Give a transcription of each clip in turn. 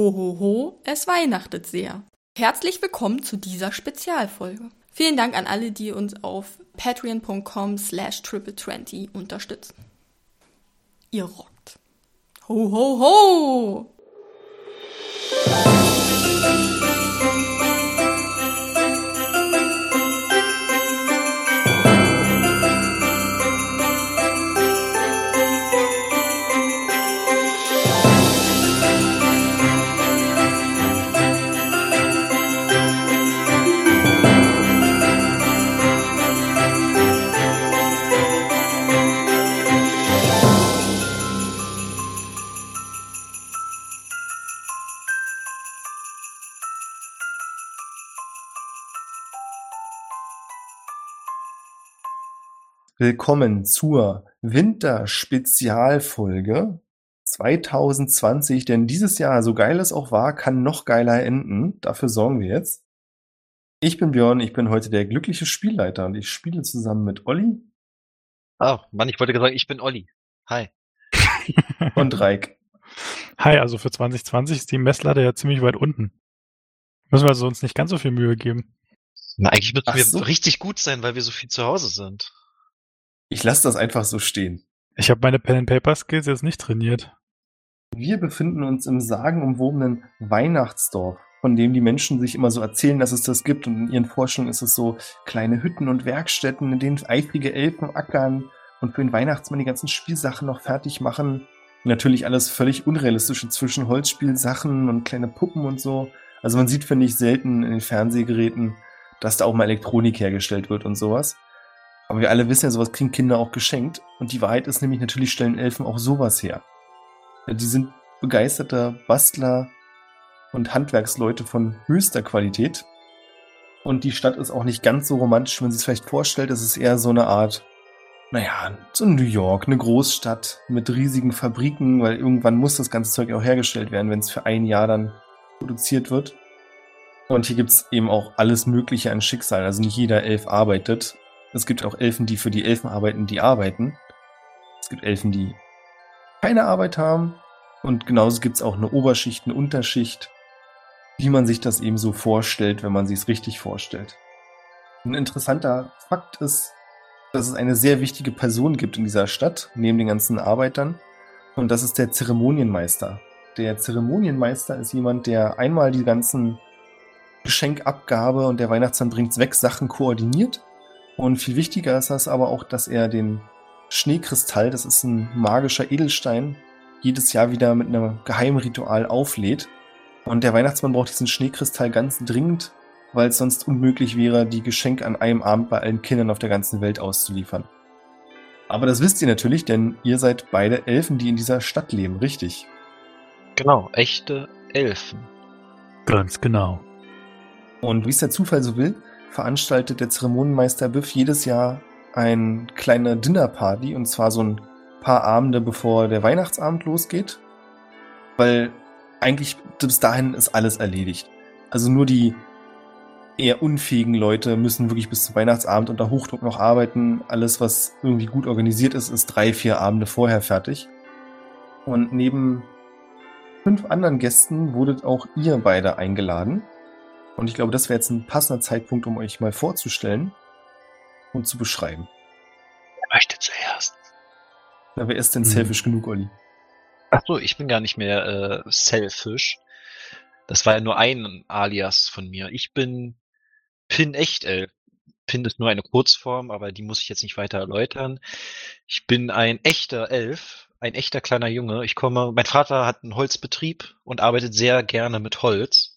Ho, ho, ho, es weihnachtet sehr. Herzlich willkommen zu dieser Spezialfolge. Vielen Dank an alle, die uns auf patreon.com slash triple20 unterstützen. Ihr rockt. Ho, ho, ho! Willkommen zur Winterspezialfolge 2020, denn dieses Jahr, so geil es auch war, kann noch geiler enden. Dafür sorgen wir jetzt. Ich bin Björn, ich bin heute der glückliche Spielleiter und ich spiele zusammen mit Olli. Oh, Mann, ich wollte sagen, ich bin Olli. Hi. und Reik. Hi, also für 2020 ist die Messlatte ja ziemlich weit unten. Müssen wir also uns nicht ganz so viel Mühe geben. Na, eigentlich müssen wir so. richtig gut sein, weil wir so viel zu Hause sind. Ich lasse das einfach so stehen. Ich habe meine Pen and Paper Skills jetzt nicht trainiert. Wir befinden uns im sagenumwobenen Weihnachtsdorf, von dem die Menschen sich immer so erzählen, dass es das gibt. Und in ihren Forschungen ist es so kleine Hütten und Werkstätten, in denen eifrige Elfen ackern und für den Weihnachtsmann die ganzen Spielsachen noch fertig machen. Natürlich alles völlig unrealistisch inzwischen Holzspielsachen und kleine Puppen und so. Also man sieht, finde ich, selten in den Fernsehgeräten, dass da auch mal Elektronik hergestellt wird und sowas. Aber wir alle wissen ja, sowas kriegen Kinder auch geschenkt. Und die Wahrheit ist nämlich, natürlich stellen Elfen auch sowas her. Die sind begeisterte Bastler und Handwerksleute von höchster Qualität. Und die Stadt ist auch nicht ganz so romantisch, wie man sich vielleicht vorstellt. Es ist eher so eine Art, naja, so New York, eine Großstadt mit riesigen Fabriken, weil irgendwann muss das ganze Zeug auch hergestellt werden, wenn es für ein Jahr dann produziert wird. Und hier gibt's eben auch alles Mögliche an Schicksal. Also nicht jeder Elf arbeitet. Es gibt auch Elfen, die für die Elfen arbeiten, die arbeiten. Es gibt Elfen, die keine Arbeit haben. Und genauso gibt es auch eine Oberschicht, eine Unterschicht, wie man sich das eben so vorstellt, wenn man sich es richtig vorstellt. Ein interessanter Fakt ist, dass es eine sehr wichtige Person gibt in dieser Stadt, neben den ganzen Arbeitern. Und das ist der Zeremonienmeister. Der Zeremonienmeister ist jemand, der einmal die ganzen Geschenkabgabe und der Weihnachtsmann bringt's weg Sachen koordiniert und viel wichtiger ist das aber auch, dass er den Schneekristall, das ist ein magischer Edelstein, jedes Jahr wieder mit einem geheimen Ritual auflädt. Und der Weihnachtsmann braucht diesen Schneekristall ganz dringend, weil es sonst unmöglich wäre, die Geschenke an einem Abend bei allen Kindern auf der ganzen Welt auszuliefern. Aber das wisst ihr natürlich, denn ihr seid beide Elfen, die in dieser Stadt leben, richtig? Genau, echte Elfen. Ganz genau. Und wie es der Zufall so will, veranstaltet der Zeremonienmeister Biff jedes Jahr eine kleine Dinnerparty und zwar so ein paar Abende bevor der Weihnachtsabend losgeht, weil eigentlich bis dahin ist alles erledigt. Also nur die eher unfähigen Leute müssen wirklich bis zum Weihnachtsabend unter Hochdruck noch arbeiten. Alles, was irgendwie gut organisiert ist, ist drei, vier Abende vorher fertig. Und neben fünf anderen Gästen wurdet auch ihr beide eingeladen. Und ich glaube, das wäre jetzt ein passender Zeitpunkt, um euch mal vorzustellen und zu beschreiben. Wer möchte zuerst? Na, wer ist denn mhm. selfish genug, Olli? Ach so, ich bin gar nicht mehr äh, selfish. Das war ja nur ein Alias von mir. Ich bin Pin Echtelf. Pin ist nur eine Kurzform, aber die muss ich jetzt nicht weiter erläutern. Ich bin ein echter Elf, ein echter kleiner Junge. Ich komme, mein Vater hat einen Holzbetrieb und arbeitet sehr gerne mit Holz.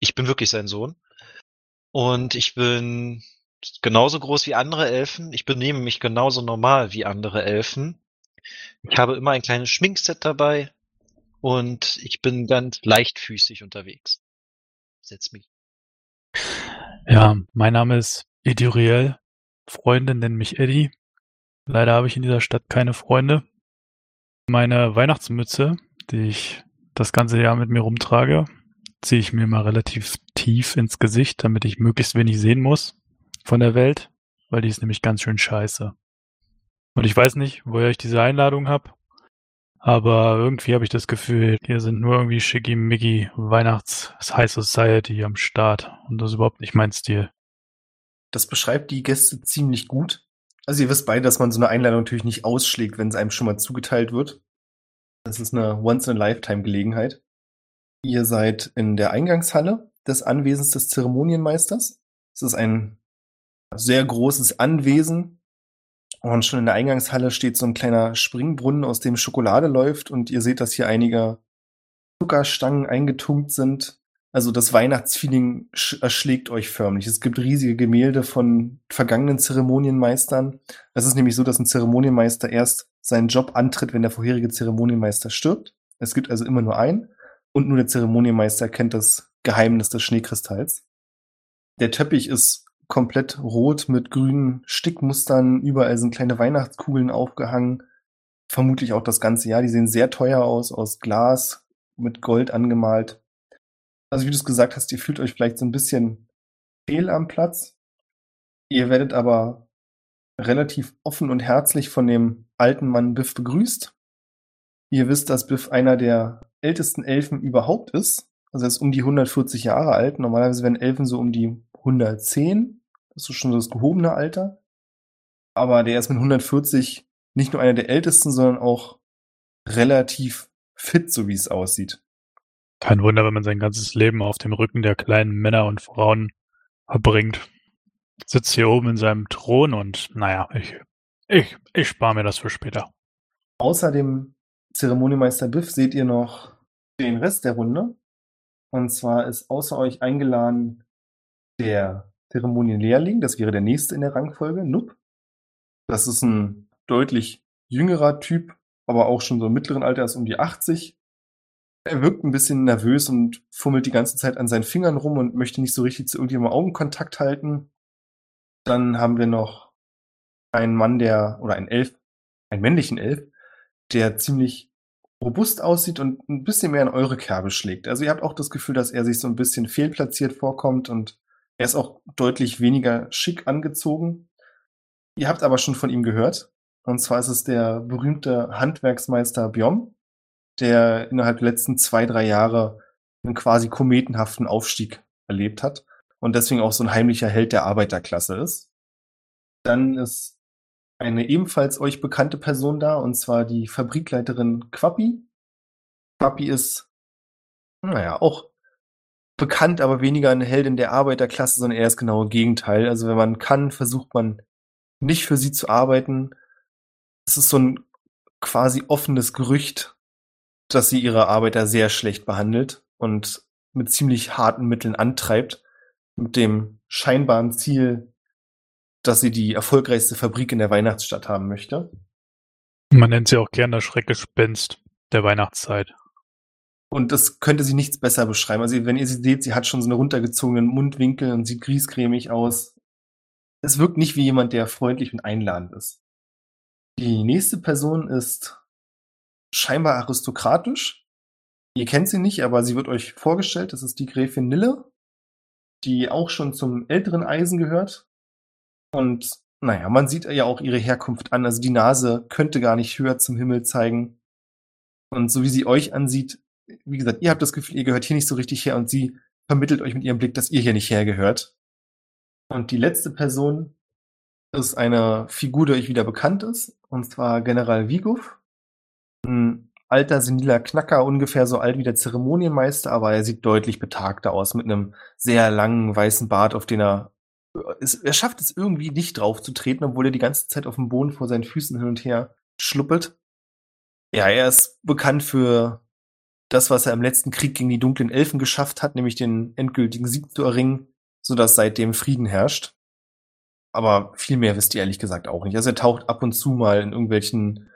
Ich bin wirklich sein Sohn. Und ich bin genauso groß wie andere Elfen. Ich benehme mich genauso normal wie andere Elfen. Ich habe immer ein kleines Schminkset dabei und ich bin ganz leichtfüßig unterwegs. Setz mich. Ja, mein Name ist Eduriel. Freunde nennen mich Eddie. Leider habe ich in dieser Stadt keine Freunde. Meine Weihnachtsmütze, die ich das ganze Jahr mit mir rumtrage, ziehe ich mir mal relativ tief ins Gesicht, damit ich möglichst wenig sehen muss von der Welt, weil die ist nämlich ganz schön scheiße. Und ich weiß nicht, woher ich diese Einladung habe, Aber irgendwie habe ich das Gefühl, hier sind nur irgendwie schickimicki Weihnachts-High Society am Start. Und das ist überhaupt nicht mein Stil. Das beschreibt die Gäste ziemlich gut. Also ihr wisst beide, dass man so eine Einladung natürlich nicht ausschlägt, wenn es einem schon mal zugeteilt wird. Das ist eine Once-in-a-Lifetime-Gelegenheit. Ihr seid in der Eingangshalle des Anwesens des Zeremonienmeisters. Es ist ein sehr großes Anwesen. Und schon in der Eingangshalle steht so ein kleiner Springbrunnen, aus dem Schokolade läuft. Und ihr seht, dass hier einige Zuckerstangen eingetunkt sind. Also das Weihnachtsfeeling erschlägt euch förmlich. Es gibt riesige Gemälde von vergangenen Zeremonienmeistern. Es ist nämlich so, dass ein Zeremonienmeister erst seinen Job antritt, wenn der vorherige Zeremonienmeister stirbt. Es gibt also immer nur einen. Und nur der Zeremonienmeister kennt das Geheimnis des Schneekristalls. Der Teppich ist komplett rot mit grünen Stickmustern. Überall sind kleine Weihnachtskugeln aufgehangen. Vermutlich auch das ganze Jahr. Die sehen sehr teuer aus, aus Glas, mit Gold angemalt. Also wie du es gesagt hast, ihr fühlt euch vielleicht so ein bisschen fehl am Platz. Ihr werdet aber relativ offen und herzlich von dem alten Mann Biff begrüßt. Ihr wisst, dass Biff einer der ältesten Elfen überhaupt ist. Also er ist um die 140 Jahre alt. Normalerweise werden Elfen so um die 110. Das ist schon das gehobene Alter. Aber der ist mit 140 nicht nur einer der ältesten, sondern auch relativ fit, so wie es aussieht. Kein Wunder, wenn man sein ganzes Leben auf dem Rücken der kleinen Männer und Frauen verbringt. Sitzt hier oben in seinem Thron und naja, ich, ich, ich spare mir das für später. Außer dem Zeremoniemeister Biff seht ihr noch den Rest der Runde. Und zwar ist außer euch eingeladen der Zeremonienlehrling, das wäre der nächste in der Rangfolge, Nup. Das ist ein deutlich jüngerer Typ, aber auch schon so im mittleren Alter, ist um die 80. Er wirkt ein bisschen nervös und fummelt die ganze Zeit an seinen Fingern rum und möchte nicht so richtig zu irgendjemandem Augenkontakt halten. Dann haben wir noch einen Mann, der, oder einen Elf, einen männlichen Elf, der ziemlich robust aussieht und ein bisschen mehr in eure Kerbe schlägt. Also ihr habt auch das Gefühl, dass er sich so ein bisschen fehlplatziert vorkommt und er ist auch deutlich weniger schick angezogen. Ihr habt aber schon von ihm gehört. Und zwar ist es der berühmte Handwerksmeister Bjom, der innerhalb der letzten zwei, drei Jahre einen quasi kometenhaften Aufstieg erlebt hat und deswegen auch so ein heimlicher Held der Arbeiterklasse ist. Dann ist eine ebenfalls euch bekannte Person da, und zwar die Fabrikleiterin Quappi. Quappi ist, naja, auch bekannt, aber weniger eine Heldin der Arbeiterklasse, sondern eher das genaue Gegenteil. Also wenn man kann, versucht man nicht für sie zu arbeiten. Es ist so ein quasi offenes Gerücht, dass sie ihre Arbeiter sehr schlecht behandelt und mit ziemlich harten Mitteln antreibt, mit dem scheinbaren Ziel, dass sie die erfolgreichste Fabrik in der Weihnachtsstadt haben möchte. Man nennt sie auch gerne das Schreckgespenst der Weihnachtszeit. Und das könnte sie nichts besser beschreiben. Also wenn ihr sie seht, sie hat schon so eine runtergezogenen Mundwinkel und sieht griesgrämig aus. Es wirkt nicht wie jemand, der freundlich und einladend ist. Die nächste Person ist scheinbar aristokratisch. Ihr kennt sie nicht, aber sie wird euch vorgestellt. Das ist die Gräfin Nille, die auch schon zum älteren Eisen gehört. Und naja, man sieht ja auch ihre Herkunft an. Also die Nase könnte gar nicht höher zum Himmel zeigen. Und so wie sie euch ansieht, wie gesagt, ihr habt das Gefühl, ihr gehört hier nicht so richtig her und sie vermittelt euch mit ihrem Blick, dass ihr hier nicht hergehört. Und die letzte Person ist eine Figur, die euch wieder bekannt ist, und zwar General Vigov. Ein alter, seniler Knacker, ungefähr so alt wie der Zeremonienmeister, aber er sieht deutlich betagter aus, mit einem sehr langen weißen Bart, auf den er er schafft es irgendwie nicht drauf zu treten, obwohl er die ganze Zeit auf dem Boden vor seinen Füßen hin und her schluppelt. Ja, er ist bekannt für das, was er im letzten Krieg gegen die dunklen Elfen geschafft hat, nämlich den endgültigen Sieg zu erringen, sodass seitdem Frieden herrscht. Aber viel mehr wisst ihr ehrlich gesagt auch nicht. Also er taucht ab und zu mal in irgendwelchen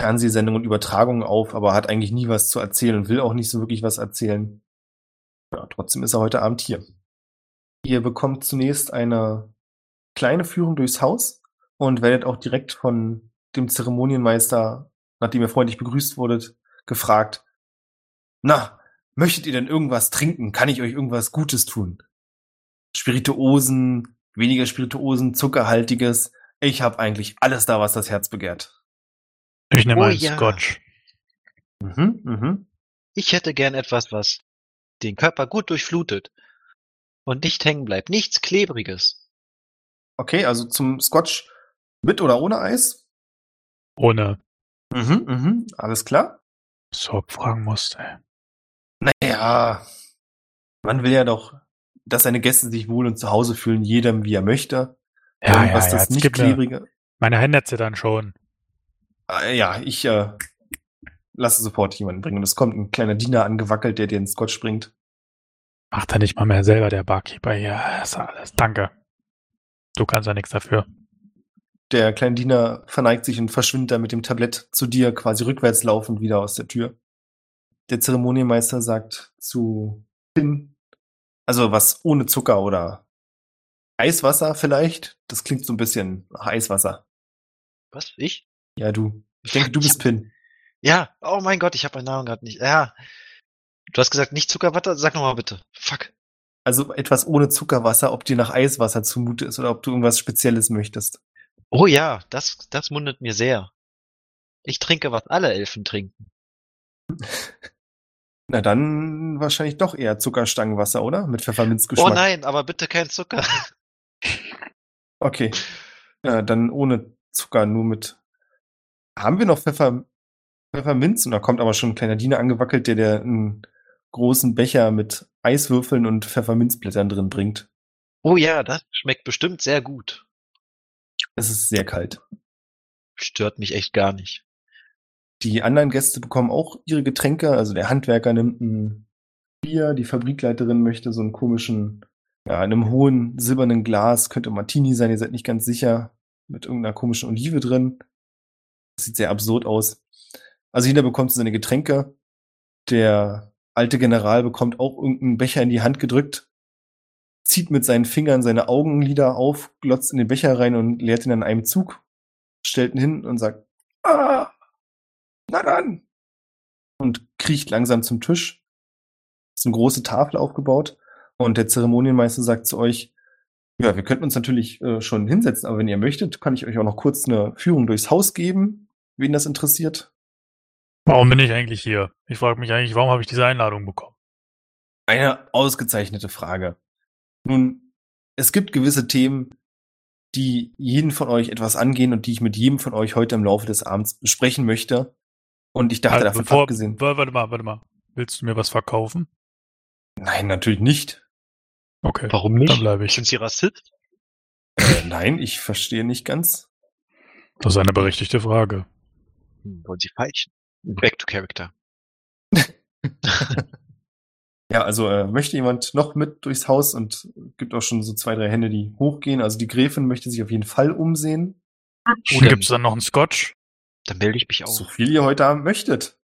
Fernsehsendungen und Übertragungen auf, aber hat eigentlich nie was zu erzählen und will auch nicht so wirklich was erzählen. Ja, trotzdem ist er heute Abend hier. Ihr bekommt zunächst eine kleine Führung durchs Haus und werdet auch direkt von dem Zeremonienmeister, nachdem ihr freundlich begrüßt wurdet, gefragt, na, möchtet ihr denn irgendwas trinken? Kann ich euch irgendwas Gutes tun? Spirituosen, weniger Spirituosen, zuckerhaltiges. Ich habe eigentlich alles da, was das Herz begehrt. Ich nehme oh, einen ja. Scotch. Mhm, mhm. Ich hätte gern etwas, was den Körper gut durchflutet und nicht hängen bleibt. Nichts Klebriges. Okay, also zum Scotch mit oder ohne Eis? Ohne Mhm, mhm. Alles klar. Sorb fragen musste. Naja, man will ja doch, dass seine Gäste sich wohl und zu Hause fühlen, jedem wie er möchte. Ja, und ja, was ja, das jetzt nicht klebrige. Meine Hände zittern schon. Äh, ja, ich äh, lasse sofort jemanden bringen. Und es kommt ein kleiner Diener angewackelt, der dir den Scotch bringt. Macht er nicht mal mehr selber, der Barkeeper hier. Das ist alles. Danke. Du kannst ja nichts dafür. Der kleine Diener verneigt sich und verschwindet dann mit dem Tablett zu dir, quasi rückwärts laufend wieder aus der Tür. Der Zeremonienmeister sagt zu Finn, also was ohne Zucker oder Eiswasser vielleicht. Das klingt so ein bisschen nach Eiswasser. Was? Ich? Ja, du. Ich denke, du bist Pin. Ja, oh mein Gott, ich habe meinen Namen gerade nicht. Ja. Du hast gesagt, nicht Zuckerwatte? Sag nochmal bitte. Fuck. Also etwas ohne Zuckerwasser, ob dir nach Eiswasser zumute ist oder ob du irgendwas Spezielles möchtest. Oh ja, das, das mundet mir sehr. Ich trinke, was alle Elfen trinken. Na dann wahrscheinlich doch eher Zuckerstangenwasser, oder? Mit Pfefferminzgeschmack. Oh nein, aber bitte kein Zucker. Okay. Ja, dann ohne Zucker, nur mit. Haben wir noch Pfeffer, Pfefferminz? Und da kommt aber schon ein kleiner Diener angewackelt, der der einen großen Becher mit Eiswürfeln und Pfefferminzblättern drin bringt. Oh ja, das schmeckt bestimmt sehr gut. Es ist sehr kalt. Stört mich echt gar nicht. Die anderen Gäste bekommen auch ihre Getränke. Also der Handwerker nimmt ein Bier, die Fabrikleiterin möchte so einen komischen, ja, in einem hohen silbernen Glas, könnte Martini sein, ihr seid nicht ganz sicher, mit irgendeiner komischen Olive drin. Das sieht sehr absurd aus. Also jeder bekommt seine Getränke. Der alte General bekommt auch irgendeinen Becher in die Hand gedrückt, zieht mit seinen Fingern seine Augenlider auf, glotzt in den Becher rein und leert ihn an einem Zug, stellt ihn hin und sagt, ah, na dann. Und kriecht langsam zum Tisch. Es ist eine große Tafel aufgebaut. Und der Zeremonienmeister sagt zu euch, ja, wir könnten uns natürlich äh, schon hinsetzen, aber wenn ihr möchtet, kann ich euch auch noch kurz eine Führung durchs Haus geben, wen das interessiert. Warum bin ich eigentlich hier? Ich frage mich eigentlich, warum habe ich diese Einladung bekommen? Eine ausgezeichnete Frage. Nun, es gibt gewisse Themen, die jeden von euch etwas angehen und die ich mit jedem von euch heute im Laufe des Abends besprechen möchte. Und ich dachte Also, davon bevor- abgesehen. wa- Warte mal, warte mal. Willst du mir was verkaufen? Nein, natürlich nicht. Okay. Warum nicht? Dann bleibe ich. Sind Sie Rassist? Äh, nein, ich verstehe nicht ganz. Das ist eine berechtigte Frage. Hm, wollen Sie feilschen? Back to Character. Ja, also äh, möchte jemand noch mit durchs Haus und gibt auch schon so zwei, drei Hände, die hochgehen. Also die Gräfin möchte sich auf jeden Fall umsehen. Und dann- gibt's dann noch einen Scotch? Dann melde ich mich auch. So viel ihr heute Abend möchtet.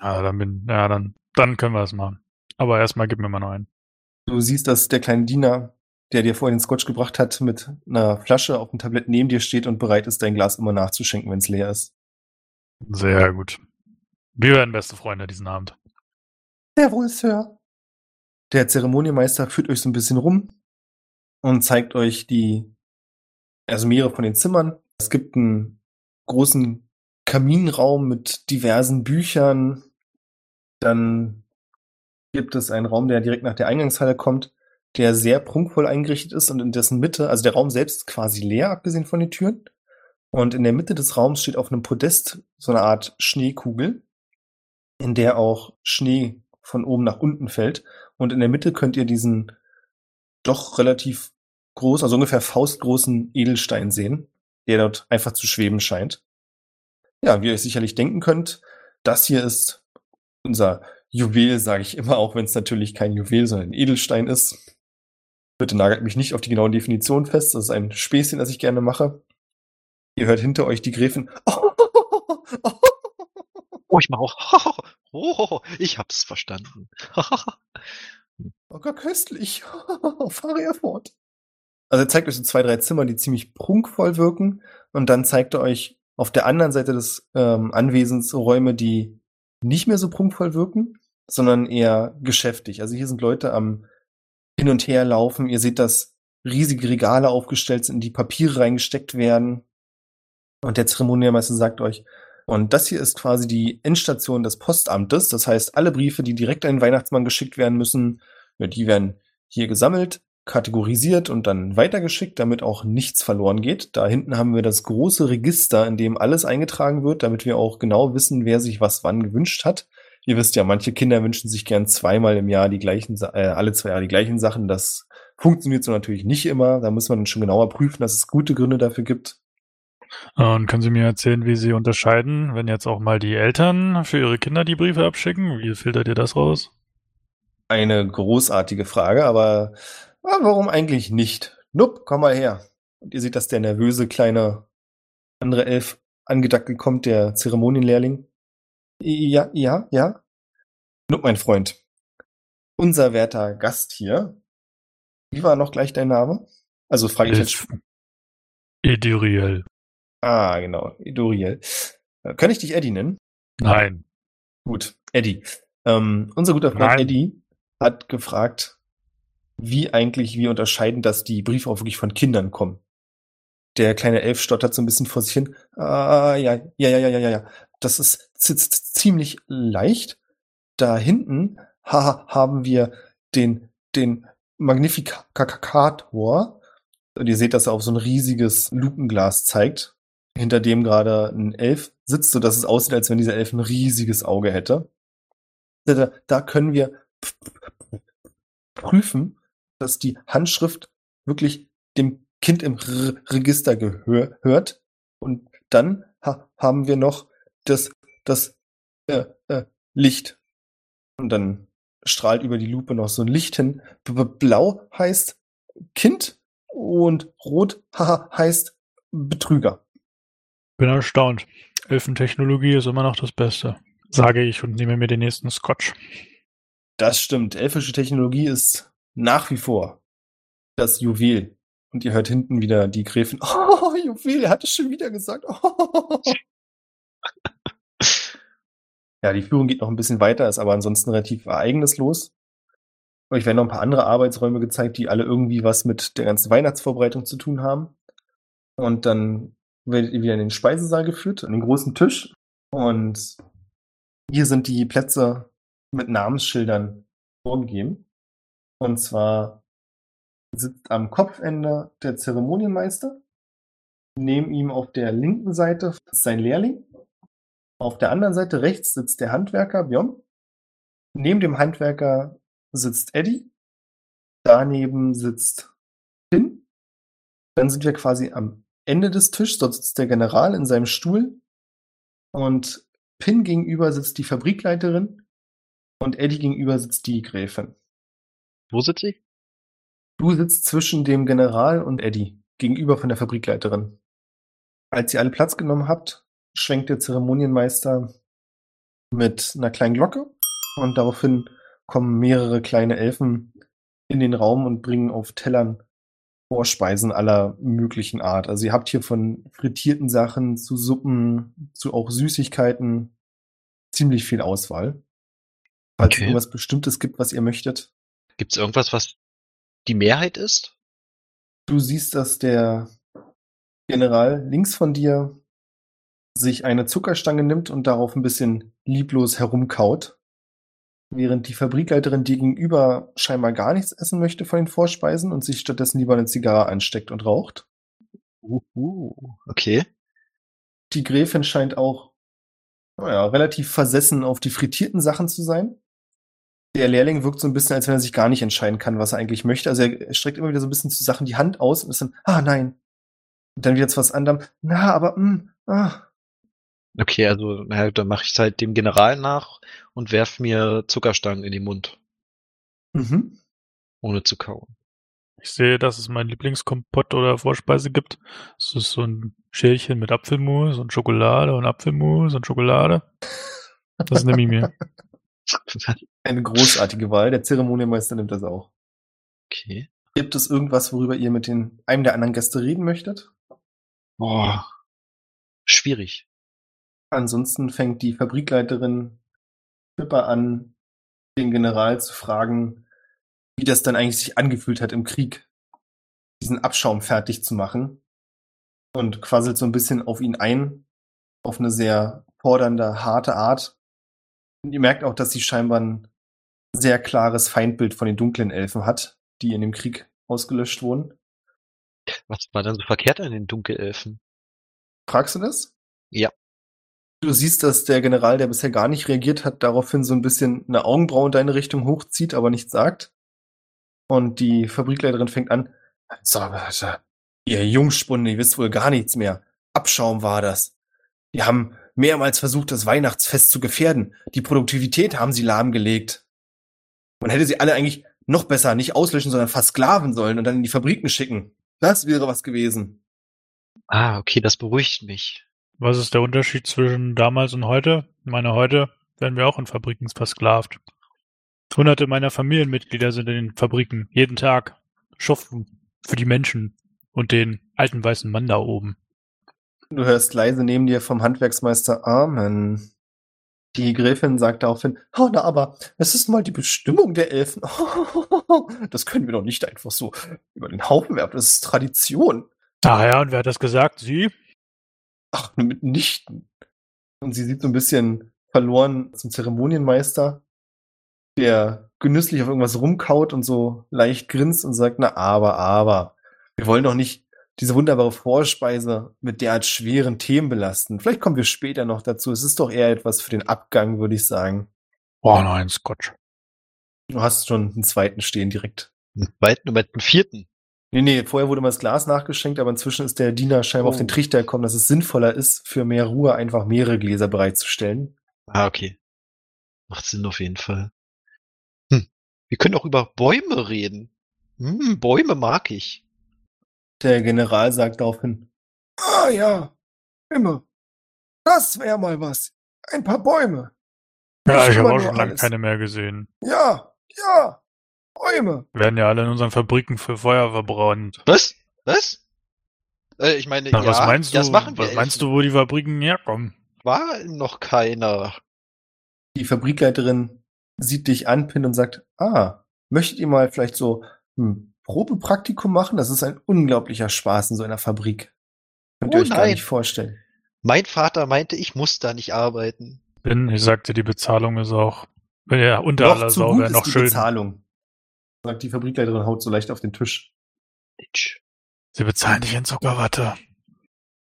Ah, dann bin, ja, dann, dann können wir das machen. Aber erstmal gib mir mal noch einen. Du siehst, dass der kleine Diener, der dir vorhin den Scotch gebracht hat, mit einer Flasche auf dem Tablett neben dir steht und bereit ist, dein Glas immer nachzuschenken, wenn es leer ist. Sehr gut. Wir werden beste Freunde diesen Abend. Sehr wohl, Sir. Der Zeremonienmeister führt euch so ein bisschen rum und zeigt euch die, also mehrere von den Zimmern. Es gibt einen großen Kaminraum mit diversen Büchern. Dann gibt es einen Raum, der direkt nach der Eingangshalle kommt, der sehr prunkvoll eingerichtet ist und in dessen Mitte, also der Raum selbst ist quasi leer, abgesehen von den Türen. Und in der Mitte des Raums steht auf einem Podest so eine Art Schneekugel, in der auch Schnee von oben nach unten fällt. Und in der Mitte könnt ihr diesen doch relativ groß, also ungefähr faustgroßen Edelstein sehen, der dort einfach zu schweben scheint. Ja, wie ihr euch sicherlich denken könnt, das hier ist unser Juwel, sage ich immer, auch wenn es natürlich kein Juwel, sondern ein Edelstein ist. Bitte nagelt mich nicht auf die genaue Definition fest. Das ist ein Späßchen, das ich gerne mache. Ihr hört hinter euch die Gräfin. Oh, ich mach auch. Oh, ich hab's verstanden. Oh Gott, köstlich. Fahre er fort. Also er zeigt euch so zwei, drei Zimmer, die ziemlich prunkvoll wirken. Und dann zeigt er euch auf der anderen Seite des ähm, Anwesens Räume, die nicht mehr so prunkvoll wirken, sondern eher geschäftig. Also hier sind Leute am Hin und Her laufen. Ihr seht, dass riesige Regale aufgestellt sind, in die Papiere reingesteckt werden. Und der Zeremonienmeister sagt euch, Und das hier ist quasi die Endstation des Postamtes. Das heißt, alle Briefe, die direkt an den Weihnachtsmann geschickt werden müssen, ja, die werden hier gesammelt, kategorisiert und dann weitergeschickt, damit auch nichts verloren geht. Da hinten haben wir das große Register, in dem alles eingetragen wird, damit wir auch genau wissen, wer sich was wann gewünscht hat. Ihr wisst ja, manche Kinder wünschen sich gern zweimal im Jahr die gleichen, äh, alle zwei Jahre die gleichen Sachen. Das funktioniert so natürlich nicht immer. Da muss man schon genauer prüfen, dass es gute Gründe dafür gibt. Und können Sie mir erzählen, wie Sie unterscheiden, wenn jetzt auch mal die Eltern für ihre Kinder die Briefe abschicken? Wie filtert ihr das raus? Eine großartige Frage, aber ah, warum eigentlich nicht? Nupp, komm mal her. Und ihr seht, dass der nervöse kleine andere Elf angedackelt kommt, der Zeremonienlehrling. Ja, ja, ja. Nupp, mein Freund. Unser werter Gast hier. Wie war noch gleich dein Name? Also frage ich jetzt. Eduriel. Ah, genau. Eduriel. Äh, Kann ich dich Eddie nennen? Nein. Gut, Eddie. Ähm, unser guter Freund Nein. Eddie hat gefragt, wie eigentlich wir unterscheiden, dass die Briefe auch wirklich von Kindern kommen. Der kleine Elf stottert so ein bisschen vor sich hin. Ah, ja, ja, ja, ja, ja, ja, ja. Das ist ziemlich leicht. Da hinten ha haben wir den, den Magnificator. Und ihr seht, dass er auf so ein riesiges Lupenglas zeigt, hinter dem gerade ein Elf sitzt, so dass es aussieht, als wenn dieser Elf ein riesiges Auge hätte. Da, können wir prüfen, dass die Handschrift wirklich dem Kind im R Register gehört. Und dann ha haben wir noch das, das äh, äh, Licht. Und dann strahlt über die Lupe noch so ein Licht hin. B -b Blau heißt Kind und Rot heißt Betrüger. Bin erstaunt. Elfentechnologie ist immer noch das Beste. Sage ich und nehme mir den nächsten Scotch. Das stimmt. Elfische Technologie ist nach wie vor das Juwel. Und ihr hört hinten wieder die Gräfin. Oh, Juwel, er hat es schon wieder gesagt. Oh. Ja, die Führung geht noch ein bisschen weiter, ist aber ansonsten relativ ereignislos. Euch werden noch ein paar andere Arbeitsräume gezeigt, die alle irgendwie was mit der ganzen Weihnachtsvorbereitung zu tun haben. Und dann ihr wieder in den Speisesaal geführt, an den großen Tisch. Und hier sind die Plätze mit Namensschildern vorgegeben. Und zwar sitzt am Kopfende der Zeremonienmeister. Neben ihm auf der linken Seite ist sein Lehrling. Auf der anderen Seite rechts sitzt der Handwerker Björn. Neben dem Handwerker sitzt Eddie. Daneben sitzt Finn. Dann sind wir quasi am Ende des Tisches. Dort sitzt der General in seinem Stuhl. Und Pin gegenüber sitzt die Fabrikleiterin. Und Eddie gegenüber sitzt die Gräfin. Wo sitzt sie? Du sitzt zwischen dem General und Eddie, gegenüber von der Fabrikleiterin. Als ihr alle Platz genommen habt, schwenkt der Zeremonienmeister mit einer kleinen Glocke und daraufhin kommen mehrere kleine Elfen in den Raum und bringen auf Tellern Vorspeisen aller möglichen Art. Also ihr habt hier von frittierten Sachen zu Suppen, zu auch Süßigkeiten ziemlich viel Auswahl. Falls es Okay. irgendwas Bestimmtes gibt, was ihr möchtet. Gibt es irgendwas, was die Mehrheit ist? Du siehst, dass der General links von dir sich eine Zuckerstange nimmt und darauf ein bisschen lieblos herumkaut, während die Fabrikleiterin dir gegenüber scheinbar gar nichts essen möchte von den Vorspeisen und sich stattdessen lieber eine Zigarre ansteckt und raucht. Uh, okay. Die Gräfin scheint auch naja, relativ versessen auf die frittierten Sachen zu sein. Der Lehrling wirkt so ein bisschen, als wenn er sich gar nicht entscheiden kann, was er eigentlich möchte. Also er streckt immer wieder so ein bisschen zu Sachen die Hand aus und ist dann, ah nein. Und dann wieder zu was anderem, na, aber, mm, ah. Okay, also naja, dann mache ich es halt dem General nach und werf mir Zuckerstangen in den Mund, Mhm. ohne zu kauen. Ich sehe, dass es mein Lieblingskompott oder Vorspeise gibt. Es ist so ein Schälchen mit Apfelmus und Schokolade und Apfelmus und Schokolade. Das nehme ich mir. Eine großartige Wahl. Der Zeremonienmeister nimmt das auch. Okay. Gibt es irgendwas, worüber ihr mit den, einem der anderen Gäste reden möchtet? Boah. Schwierig. Ansonsten fängt die Fabrikleiterin Pippa an, den General zu fragen, wie das dann eigentlich sich angefühlt hat im Krieg, diesen Abschaum fertig zu machen und quasselt so ein bisschen auf ihn ein auf eine sehr fordernde, harte Art. Und ihr merkt auch, dass sie scheinbar ein sehr klares Feindbild von den dunklen Elfen hat, die in dem Krieg ausgelöscht wurden. Was war denn so verkehrt an den Dunkelelfen? Fragst du das? Ja. Du siehst, dass der General, der bisher gar nicht reagiert hat, daraufhin so ein bisschen eine Augenbraue in deine Richtung hochzieht, aber nichts sagt. Und die Fabrikleiterin fängt an, so, ihr Jungspunde, ihr wisst wohl gar nichts mehr. Abschaum war das. Die haben mehrmals versucht, das Weihnachtsfest zu gefährden. Die Produktivität haben sie lahmgelegt. Man hätte sie alle eigentlich noch besser nicht auslöschen, sondern versklaven sollen und dann in die Fabriken schicken. Das wäre was gewesen. Ah, okay, das beruhigt mich. Was ist der Unterschied zwischen damals und heute? Ich meine, heute werden wir auch in Fabriken versklavt. Hunderte meiner Familienmitglieder sind in den Fabriken, jeden Tag, schuften für die Menschen und den alten weißen Mann da oben. Du hörst leise neben dir vom Handwerksmeister Amen. Die Gräfin sagt daraufhin, oh, na, aber es ist mal die Bestimmung der Elfen. Das können wir doch nicht einfach so über den Haufen werfen. Das ist Tradition. Ah ja, und wer hat das gesagt? Sie? Ach, mitnichten. Und sie sieht so ein bisschen verloren zum Zeremonienmeister, der genüsslich auf irgendwas rumkaut und so leicht grinst und sagt, na, aber, aber. Wir wollen doch nicht diese wunderbare Vorspeise mit derart schweren Themen belasten. Vielleicht kommen wir später noch dazu. Es ist doch eher etwas für den Abgang, würde ich sagen. Oh nein, Scotch. Du hast schon einen zweiten stehen direkt. Einen zweiten und einen vierten. Nee, nee, vorher wurde mal das Glas nachgeschenkt, aber inzwischen ist der Diener scheinbar Oh. auf den Trichter gekommen, dass es sinnvoller ist, für mehr Ruhe einfach mehrere Gläser bereitzustellen. Ah, okay. Macht Sinn auf jeden Fall. Hm. Wir können auch über Bäume reden. Hm, Bäume mag ich. Der General sagt daraufhin, ah ja, immer. Das wäre mal was. Ein paar Bäume. Ja, ich habe auch schon lange keine mehr gesehen. Ja, ja, Bäume. Werden ja alle in unseren Fabriken für Feuer verbrannt. Was? Was? Äh, ich meine, Na, ja, was meinst du? das machen wir. was meinst du, wo die Fabriken herkommen? War noch keiner. Die Fabrikleiterin sieht dich an, Pin, und sagt, ah, möchtet ihr mal vielleicht so ein Probepraktikum machen? Das ist ein unglaublicher Spaß in so einer Fabrik. Könnt ihr Oh euch gar nein. nicht vorstellen. Mein Vater meinte, ich muss da nicht arbeiten. Bin, ich sagte, die Bezahlung ist auch, ja, unter aller Noch zu Sau wäre noch schön. Bezahlung. Sagt die Fabrikleiterin, haut so leicht auf den Tisch. Mensch. Sie bezahlen dich in Zuckerwatte.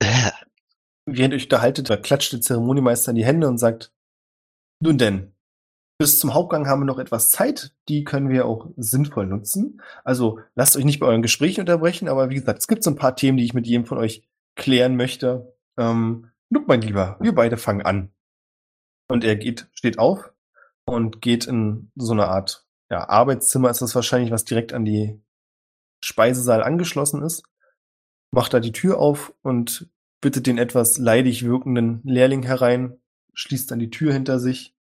Äh, Während ihr euch unterhaltet, da klatscht der Zeremoniemeister in die Hände und sagt, nun denn, bis zum Hauptgang haben wir noch etwas Zeit, die können wir auch sinnvoll nutzen. Also lasst euch nicht bei euren Gesprächen unterbrechen, aber wie gesagt, es gibt so ein paar Themen, die ich mit jedem von euch klären möchte. Ähm, Luke, mein Lieber, wir beide fangen an. Und er geht, steht auf und geht in so eine Art ja, Arbeitszimmer, ist das wahrscheinlich, was direkt an die Speisesaal angeschlossen ist. Macht da die Tür auf und bittet den etwas leidig wirkenden Lehrling herein, schließt dann die Tür hinter sich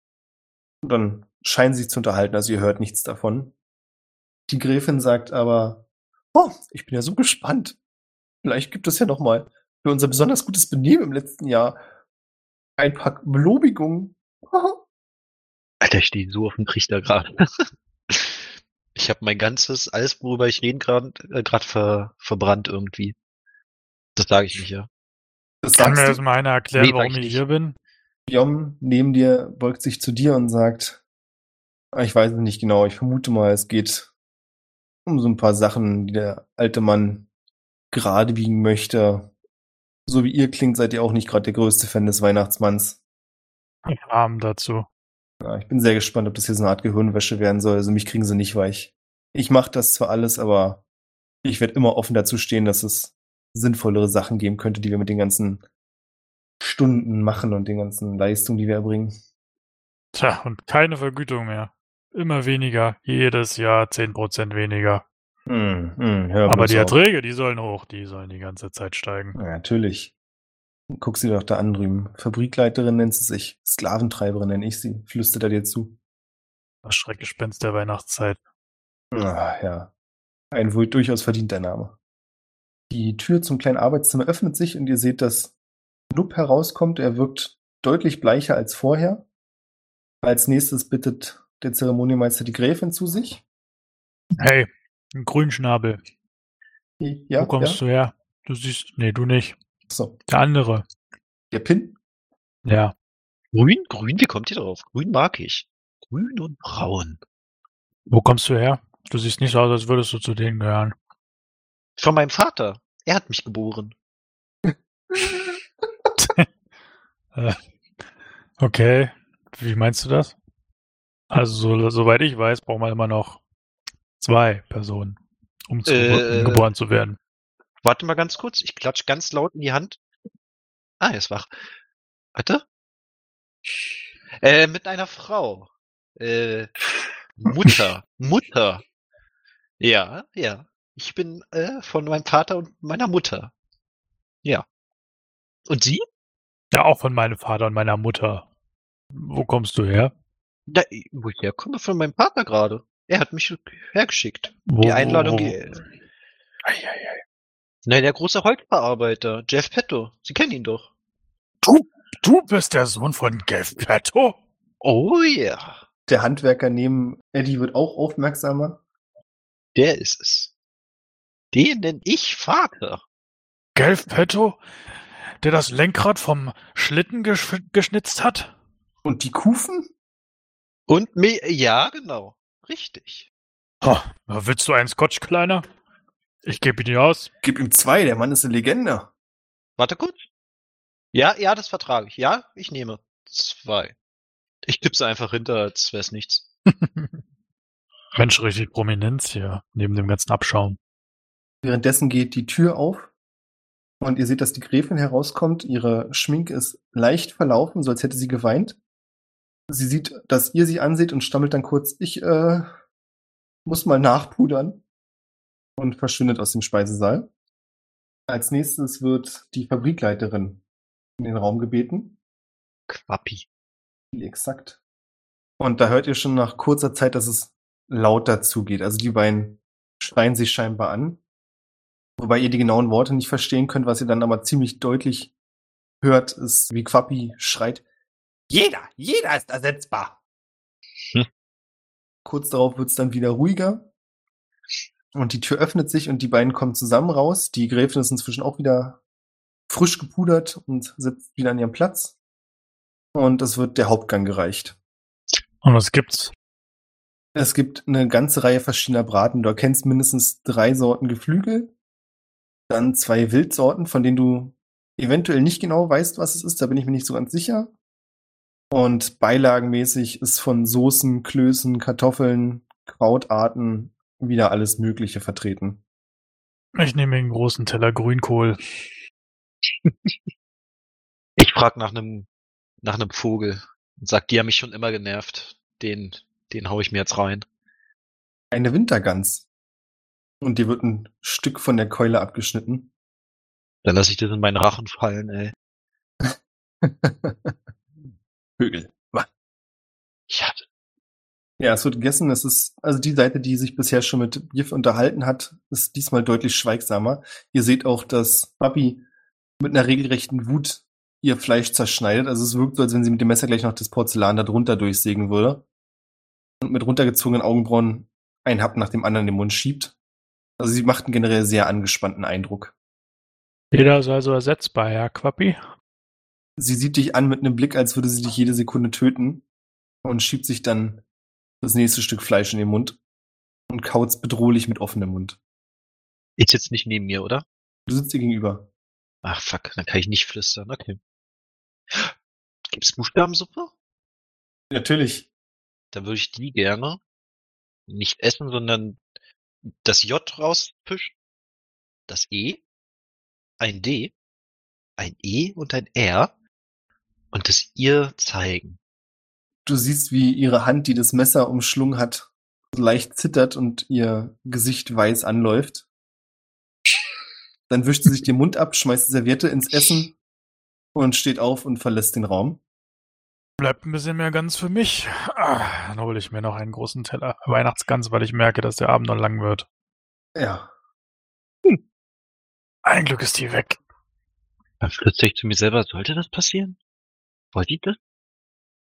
und dann scheinen sie sich zu unterhalten, also ihr hört nichts davon. Die Gräfin sagt aber, oh, ich bin ja so gespannt. Vielleicht gibt es ja noch mal für unser besonders gutes Benehmen im letzten Jahr ein paar Belobigungen. Alter, ich stehe so auf dem Trichter gerade. ich habe mein ganzes, alles, worüber ich reden gerade, äh, grad ver, verbrannt irgendwie. Das sage ich nicht, ja. Das Kann mir das mal einer erklären, Nee, warum ich ich nicht. hier bin? Jom neben dir beugt sich zu dir und sagt, "Ah, ich weiß es nicht genau, ich vermute mal, es geht um so ein paar Sachen, die der alte Mann gerade biegen möchte. So wie ihr klingt, seid ihr auch nicht gerade der größte Fan des Weihnachtsmanns. Arm dazu. Ja, ich bin sehr gespannt, ob das hier so eine Art Gehirnwäsche werden soll. Also mich kriegen sie nicht weich. Ich mache das zwar alles, aber ich werde immer offen dazu stehen, dass es sinnvollere Sachen geben könnte, die wir mit den ganzen Stunden machen und den ganzen Leistungen, die wir erbringen. Tja, und keine Vergütung mehr. Immer weniger, jedes Jahr 10% weniger. Hm, hör Aber die auf. Erträge, die sollen hoch, die sollen die ganze Zeit steigen. Ja, natürlich. Guck sie doch da an drüben. Fabrikleiterin nennt sie sich. Sklaventreiberin nenne ich sie. Flüstert er dir zu. Das Schreckgespenst der Weihnachtszeit. Ah, ja. Ein wohl durchaus verdienter Name. Die Tür zum kleinen Arbeitszimmer öffnet sich und ihr seht, dass Nup herauskommt. Er wirkt deutlich bleicher als vorher. Als nächstes bittet der Zeremoniemeister die Gräfin zu sich. Hey, ein Grünschnabel. Ja, Wo kommst ja. du her? Du siehst, nee, du nicht. So. Der andere. Der Pin? Ja. Grün? Grün? Wie kommt ihr drauf? Grün mag ich. Grün und braun. Wo kommst du her? Du siehst nicht so aus, als würdest du zu denen gehören. Von meinem Vater. Er hat mich geboren. Äh, okay. Wie meinst du das? Also, so, soweit ich weiß, braucht man immer noch zwei Personen, um, zu, Äh. um geboren zu werden. Warte mal ganz kurz. Ich klatsch ganz laut in die Hand. Ah, er ist wach. Warte. Äh, mit einer Frau. Äh, Mutter. Mutter. Ja, ja. Ich bin äh, von meinem Vater und meiner Mutter. Ja. Und Sie? Ja, auch von meinem Vater und meiner Mutter. Wo kommst du her? Da, wo ich herkomme, von meinem Vater gerade. Er hat mich hergeschickt. Wo, Die Einladung. Wo, Ei, ei, ei. Nein, der große Holzverarbeiter, Jeff Petto. Sie kennen ihn doch. Du, du bist der Sohn von Jeff Petto? Oh ja, Der Handwerker neben Eddie wird auch aufmerksamer. der ist es. Den nenn ich Vater. Gelf Petto, der das Lenkrad vom Schlitten gesch geschnitzt hat? Und die Kufen? Und me ja, genau. Richtig. Ha, willst du einen Scotch, Kleiner? Ich gebe ihn dir aus. Gib ihm zwei, der Mann ist eine Legende. Warte kurz. Ja, ja, das vertrage ich. Ja, ich nehme zwei. Ich tipp's einfach hinter, als wär's nichts. Mensch, richtig Prominenz hier, neben dem ganzen Abschaum. Währenddessen geht die Tür auf und ihr seht, dass die Gräfin herauskommt. Ihre Schminke ist leicht verlaufen, so als hätte sie geweint. Sie sieht, dass ihr sie anseht und stammelt dann kurz, ich äh, muss mal nachpudern und verschwindet aus dem Speisesaal. Als nächstes wird die Fabrikleiterin in den Raum gebeten. Quappi. Exakt. Und da hört ihr schon nach kurzer Zeit, dass es lauter zugeht. Also die beiden schreien sich scheinbar an. Wobei ihr die genauen Worte nicht verstehen könnt, was ihr dann aber ziemlich deutlich hört, ist, wie Quappi schreit. Jeder, jeder ist ersetzbar. Hm. Kurz darauf wird es dann wieder ruhiger. Und die Tür öffnet sich und die beiden kommen zusammen raus. Die Gräfin ist inzwischen auch wieder frisch gepudert und sitzt wieder an ihrem Platz. Und es wird der Hauptgang gereicht. Und was gibt's? Es gibt eine ganze Reihe verschiedener Braten. Du erkennst mindestens drei Sorten Geflügel, dann zwei Wildsorten, von denen du eventuell nicht genau weißt, was es ist. Da bin ich mir nicht so ganz sicher. Und beilagenmäßig ist von Soßen, Klößen, Kartoffeln, Krautarten wieder alles Mögliche vertreten. Ich nehme den großen Teller Grünkohl. Ich frag nach einem nach einem Vogel und sag, die haben mich schon immer genervt. Den, den hau ich mir jetzt rein. Eine Wintergans. Und dir wird ein Stück von der Keule abgeschnitten. Dann lasse ich das in meinen Rachen fallen, ey. Vögel. Ich hatte. Ja, es wird gegessen. Es ist, also die Seite, die sich bisher schon mit Jif unterhalten hat, ist diesmal deutlich schweigsamer. Ihr seht auch, dass Papi mit einer regelrechten Wut ihr Fleisch zerschneidet. Also es wirkt so, als wenn sie mit dem Messer gleich noch das Porzellan da drunter durchsägen würde. Und mit runtergezogenen Augenbrauen ein Happen nach dem anderen in den Mund schiebt. Also sie macht einen generell sehr angespannten Eindruck. Jeder ist also ersetzbar, Herr Quappi. Sie sieht dich an mit einem Blick, als würde sie dich jede Sekunde töten und schiebt sich dann das nächste Stück Fleisch in den Mund und kaut's bedrohlich mit offenem Mund. Ich sitze nicht neben mir, oder? Du sitzt ihr gegenüber. Ach fuck, dann kann ich nicht flüstern. Okay. Gibt's Buchstabensuppe? Natürlich. Dann würde ich die gerne nicht essen, sondern das J rausfischen, das E, ein D, ein E und ein R und das ihr zeigen. Du siehst, wie ihre Hand, die das Messer umschlungen hat, so leicht zittert und ihr Gesicht weiß anläuft. Dann wischt sie sich den Mund ab, schmeißt die Serviette ins Essen und steht auf und verlässt den Raum. Bleibt ein bisschen mehr Gans für mich. Ah, dann hole ich mir noch einen großen Teller Weihnachtsgans, weil ich merke, dass der Abend noch lang wird. Ja. Ein Glück ist die weg. Dann flüstere ich zu mir selber, sollte das passieren? Wollte ich das?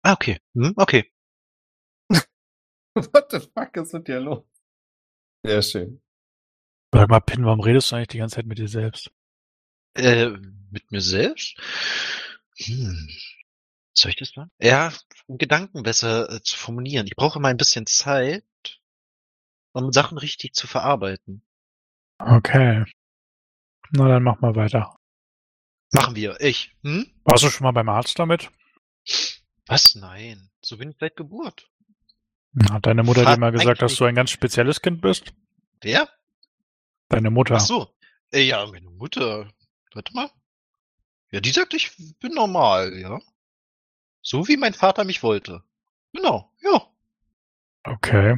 Ah, okay. Hm, okay. What the fuck ist mit dir los? Sehr schön. Sag mal, Pin, warum redest du eigentlich die ganze Zeit mit dir selbst? Äh, mit mir selbst? Hm. Soll ich das machen? Ja, um Gedanken besser äh, zu formulieren. Ich brauche mal ein bisschen Zeit, um Sachen richtig zu verarbeiten. Okay. Na, dann mach mal weiter. Machen wir. Ich. Hm? Warst du schon mal beim Arzt damit? Was? Nein. So bin ich seit Geburt. Hat deine Mutter dir Hat mal gesagt, dass du ein ganz spezielles Kind bist? Wer? Deine Mutter. Ach so. Äh, ja, meine Mutter. Warte mal. Ja, die sagt, ich bin normal, ja. So wie mein Vater mich wollte. Genau, ja. Okay.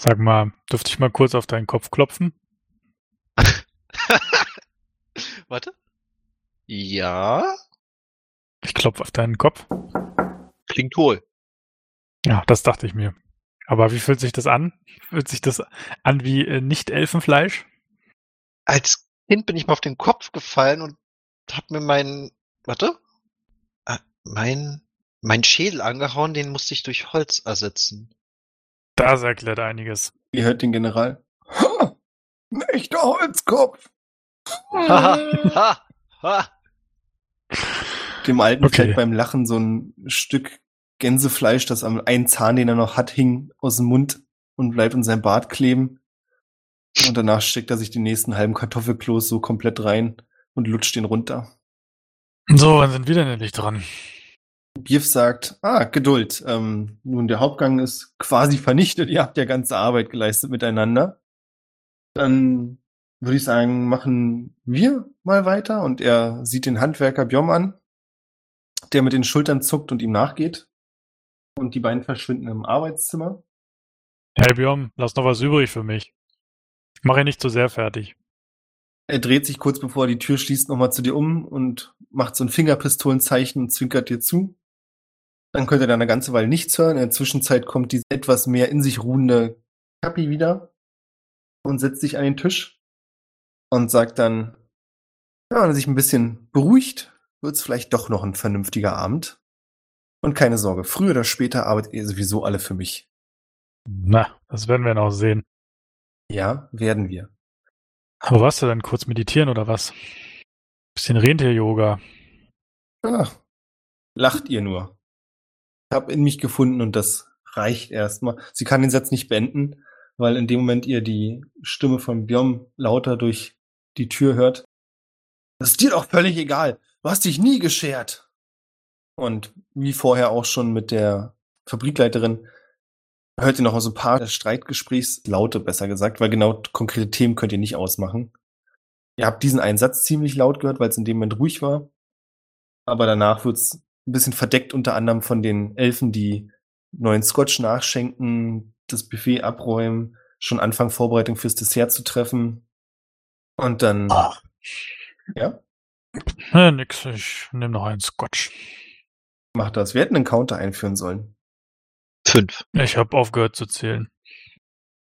Sag mal, dürfte ich mal kurz auf deinen Kopf klopfen? Warte. Ja. Ich klopfe auf deinen Kopf. Klingt hohl. Ja, das dachte ich mir. Aber wie fühlt sich das an? Fühlt sich das an wie äh, Nicht-Elfenfleisch? Als Kind bin ich mal auf den Kopf gefallen und hab mir meinen, warte, Ah, mein, mein Schädel angehauen, den musste ich durch Holz ersetzen. Das erklärt einiges. Ihr hört den General. Ha! Ein echter Holzkopf! Ha, ha, ha. Dem Alten Okay. fällt beim Lachen so ein Stück Gänsefleisch, das am einen Zahn, den er noch hat, hing aus dem Mund und bleibt in seinem Bart kleben. Und danach steckt er sich den nächsten halben Kartoffelkloß so komplett rein und lutscht den runter. So, wann sind wir denn endlich dran? Biff sagt, ah, Geduld. Ähm, nun, der Hauptgang ist quasi vernichtet. Ihr habt ja ganze Arbeit geleistet miteinander. Dann würde ich sagen, machen wir mal weiter. Und er sieht den Handwerker Bjom an, der mit den Schultern zuckt und ihm nachgeht. Und die beiden verschwinden im Arbeitszimmer. Hey Björn, lass noch was übrig für mich. Ich mache ihn nicht zu sehr fertig. Er dreht sich kurz bevor er die Tür schließt nochmal zu dir um und macht so ein Fingerpistolenzeichen und zwinkert dir zu. Dann könnt ihr da eine ganze Weile nichts hören. In der Zwischenzeit kommt die etwas mehr in sich ruhende Kapi wieder und setzt sich an den Tisch und sagt dann, ja, wenn er sich ein bisschen beruhigt, wird's vielleicht doch noch ein vernünftiger Abend. Und keine Sorge, früher oder später arbeitet ihr sowieso alle für mich. Na, das werden wir noch sehen. Ja, werden wir. Wo warst du denn? Kurz meditieren oder was? Bisschen Rentier-Yoga. Ah, lacht ihr nur. Ich habe in mich gefunden und das reicht erstmal. Sie kann den Satz nicht beenden, weil in dem Moment ihr die Stimme von Björn lauter durch die Tür hört. Das ist dir doch völlig egal. Du hast dich nie geschert. Und wie vorher auch schon mit der Fabrikleiterin hört ihr noch so ein paar Streitgesprächslaute, besser gesagt, weil genau konkrete Themen könnt ihr nicht ausmachen. Ihr habt diesen einen Satz ziemlich laut gehört, weil es in dem Moment ruhig war aber danach wird's ein bisschen verdeckt, unter anderem von den Elfen, die neuen Scotch nachschenken, das Buffet abräumen, schon anfangen, Vorbereitung fürs Dessert zu treffen. Und dann, Ach. ja, Äh, nix, ich nehme noch einen Scotch. macht das. Wir hätten einen Counter einführen sollen. Fünf. Ich habe aufgehört zu zählen.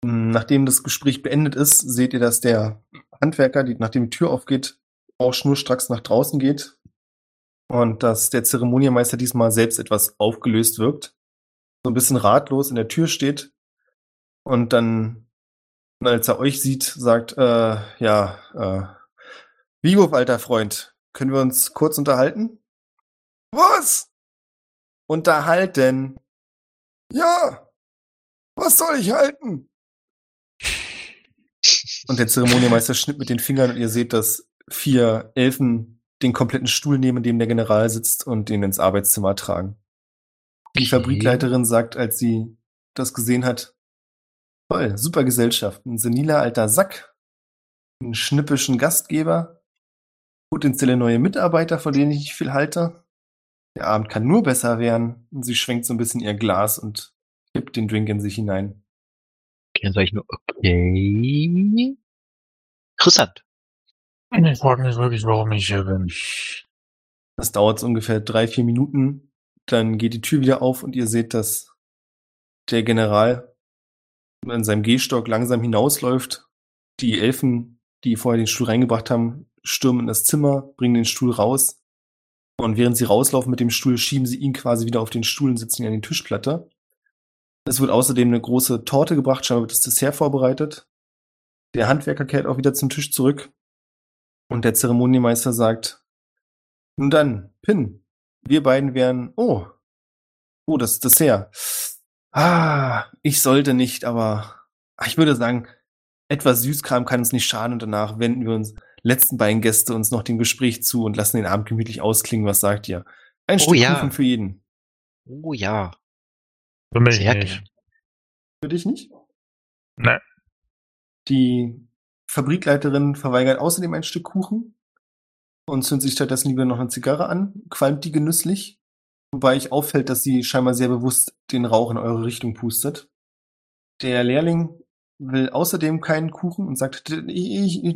Nachdem das Gespräch beendet ist, seht ihr, dass der Handwerker, die, nachdem die Tür aufgeht, auch schnurstracks nach draußen geht. Und dass der Zeremonienmeister diesmal selbst etwas aufgelöst wirkt. So ein bisschen ratlos in der Tür steht. Und dann, als er euch sieht, sagt, äh, ja, äh, Vigo, alter Freund, können wir uns kurz unterhalten? Was? Unterhalten? Ja. Was soll ich halten? Und der Zeremonienmeister schnitt mit den Fingern und ihr seht, dass vier Elfen den kompletten Stuhl nehmen, in dem der General sitzt und den ins Arbeitszimmer tragen. Die Okay. Fabrikleiterin sagt, als sie das gesehen hat, toll, super Gesellschaft, ein seniler alter Sack, einen schnippischen Gastgeber, potenzielle neue Mitarbeiter, von denen ich nicht viel halte. Der Abend kann nur besser werden. Und sie schwenkt so ein bisschen ihr Glas und kippt den Drink in sich hinein. Okay, dann sage ich nur, okay. Interessant. Ich frage mich wirklich, warum ich hier bin. Das dauert so ungefähr drei, vier Minuten. Dann geht die Tür wieder auf und ihr seht, dass der General in seinem Gehstock langsam hinausläuft. Die Elfen, die vorher den Stuhl reingebracht haben, stürmen in das Zimmer, bringen den Stuhl raus. Und während sie rauslaufen mit dem Stuhl, schieben sie ihn quasi wieder auf den Stuhl und sitzen ihn an die Tischplatte. Es wird außerdem eine große Torte gebracht, scheinbar wird das Dessert vorbereitet. Der Handwerker kehrt auch wieder zum Tisch zurück. Und der Zeremonienmeister sagt, nun dann, Pin, Wir beiden wären, oh, oh, das Dessert. Ah, ich sollte nicht, aber ich würde sagen, etwas Süßkram kann uns nicht schaden und danach wenden wir uns letzten beiden Gäste uns noch dem Gespräch zu und lassen den Abend gemütlich ausklingen. Was sagt ihr? Ein Oh Stück ja. Kuchen für jeden. Oh ja. Für mich Sehr nicht. gern. Für dich nicht? Nee. Die Fabrikleiterin verweigert außerdem ein Stück Kuchen und zündet sich stattdessen lieber noch eine Zigarre an, qualmt die genüsslich, wobei ich auffällt, dass sie scheinbar sehr bewusst den Rauch in eure Richtung pustet. Der Lehrling will außerdem keinen Kuchen und sagt, ich, ich,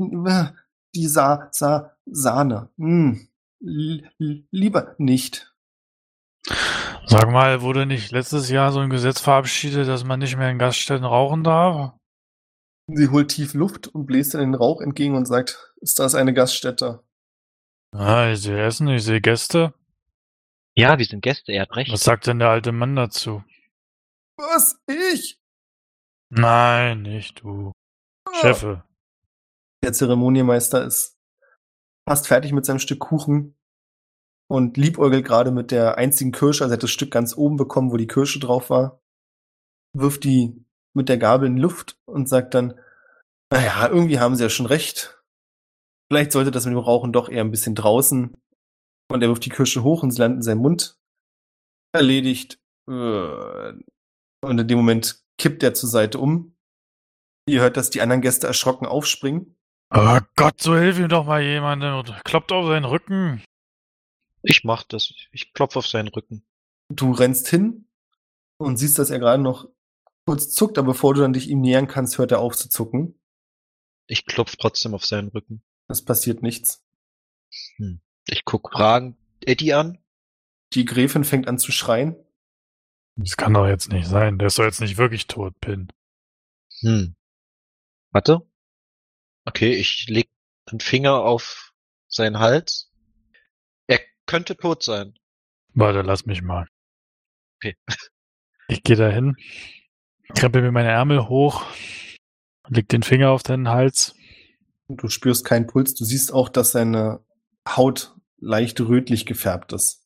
die Sa Sa Sahne. Hm, li- li- lieber nicht. Sag mal, wurde nicht letztes Jahr so ein Gesetz verabschiedet, dass man nicht mehr in Gaststätten rauchen darf? Sie holt tief Luft und bläst in den Rauch entgegen und sagt, ist das eine Gaststätte? Ah, ich sehe Essen, ich sehe Gäste. Ja, wir sind Gäste, er hat recht. Was sagt denn der alte Mann dazu? Was? Ich? Nein, nicht du. Chefe. Der Zeremonienmeister ist fast fertig mit seinem Stück Kuchen und liebäugelt gerade mit der einzigen Kirsche, also er hat das Stück ganz oben bekommen, wo die Kirsche drauf war, wirft die mit der Gabel in Luft und sagt dann, naja, irgendwie haben sie ja schon recht. Vielleicht sollte das mit dem Rauchen doch eher ein bisschen draußen. Und er wirft die Kirsche hoch und sie landet in seinem Mund. Erledigt. Äh, Und in dem Moment kippt er zur Seite um. Ihr hört, dass die anderen Gäste erschrocken aufspringen. Oh Gott, so hilf ihm doch mal jemandem und kloppt auf seinen Rücken. Ich mach das. Ich klopfe auf seinen Rücken. Du rennst hin und siehst, dass er gerade noch kurz zuckt, aber bevor du dann dich ihm nähern kannst, hört er auf zu zucken. Ich klopf trotzdem auf seinen Rücken. Es passiert nichts. Ich guck Fragen Eddie an. Die Gräfin fängt an zu schreien. Das kann doch jetzt nicht sein. Der ist doch jetzt nicht wirklich tot, Pin. Hm. Warte. Okay, ich leg einen Finger auf seinen Hals. Er könnte tot sein. Warte, lass mich mal. Okay. Ich gehe da hin, krempel mir meine Ärmel hoch, leg den Finger auf deinen Hals. Du spürst keinen Puls. Du siehst auch, dass seine Haut leicht rötlich gefärbt ist.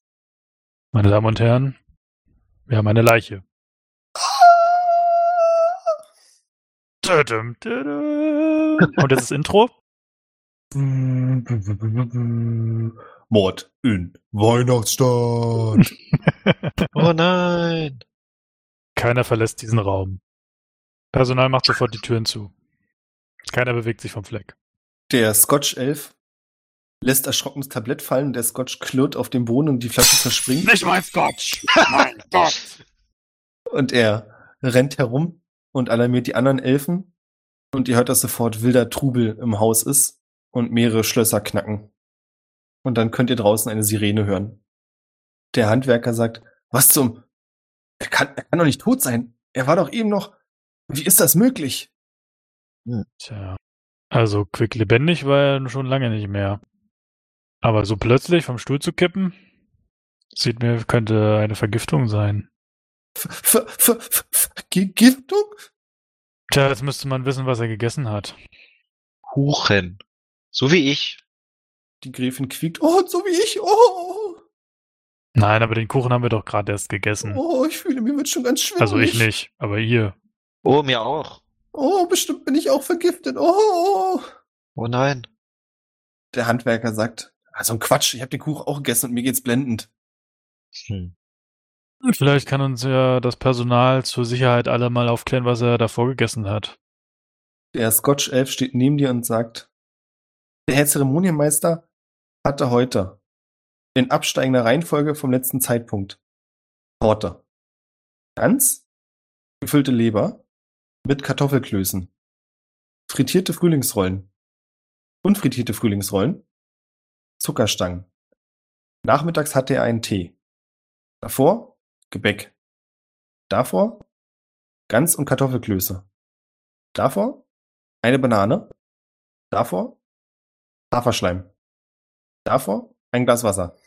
Meine Damen und Herren, wir haben eine Leiche. Und jetzt das Intro. Mord in Weihnachtsstadt. Oh nein. Keiner verlässt diesen Raum. Personal macht sofort die Türen zu. Keiner bewegt sich vom Fleck. Der Scotch-Elf lässt erschrocken das Tablett fallen. Der Scotch klirrt auf dem Boden und die Flasche zerspringt. Nicht mein Scotch! Mein Gott! Und er rennt herum und alarmiert die anderen Elfen. Und ihr hört, dass sofort wilder Trubel im Haus ist und mehrere Schlösser knacken. Und dann könnt ihr draußen eine Sirene hören. Der Handwerker sagt, was zum... Er kann, er kann doch nicht tot sein. Er war doch eben noch... Wie ist das möglich? Tja. Also quicklebendig war er schon lange nicht mehr. Aber so plötzlich vom Stuhl zu kippen, sieht mir, könnte eine Vergiftung sein. Ver, Ver, Ver, Ver, Vergiftung? Tja, jetzt müsste man wissen, was er gegessen hat. Kuchen. So wie ich. Die Gräfin quiekt. Oh, so wie ich. Oh, Nein, aber den Kuchen haben wir doch gerade erst gegessen. oh, ich fühle, mir wird schon ganz schwindelig. Also ich nicht, aber ihr. Oh, mir auch. Oh, bestimmt bin ich auch vergiftet. Oh. Oh nein. Der Handwerker sagt, also ein Quatsch, ich habe den Kuchen auch gegessen und mir geht's blendend. Hm. Vielleicht kann uns ja das Personal zur Sicherheit alle mal aufklären, was er davor gegessen hat. Der Scotch-Elf steht neben dir und sagt, der Herr Zeremonienmeister hatte heute in absteigender Reihenfolge vom letzten Zeitpunkt Torte. Ganz gefüllte Leber mit Kartoffelklößen, frittierte Frühlingsrollen, unfrittierte Frühlingsrollen, Zuckerstangen. Nachmittags hatte er einen Tee. Davor Gebäck. Davor Gans und Kartoffelklöße. Davor eine Banane. Davor Haferschleim. Davor ein Glas Wasser.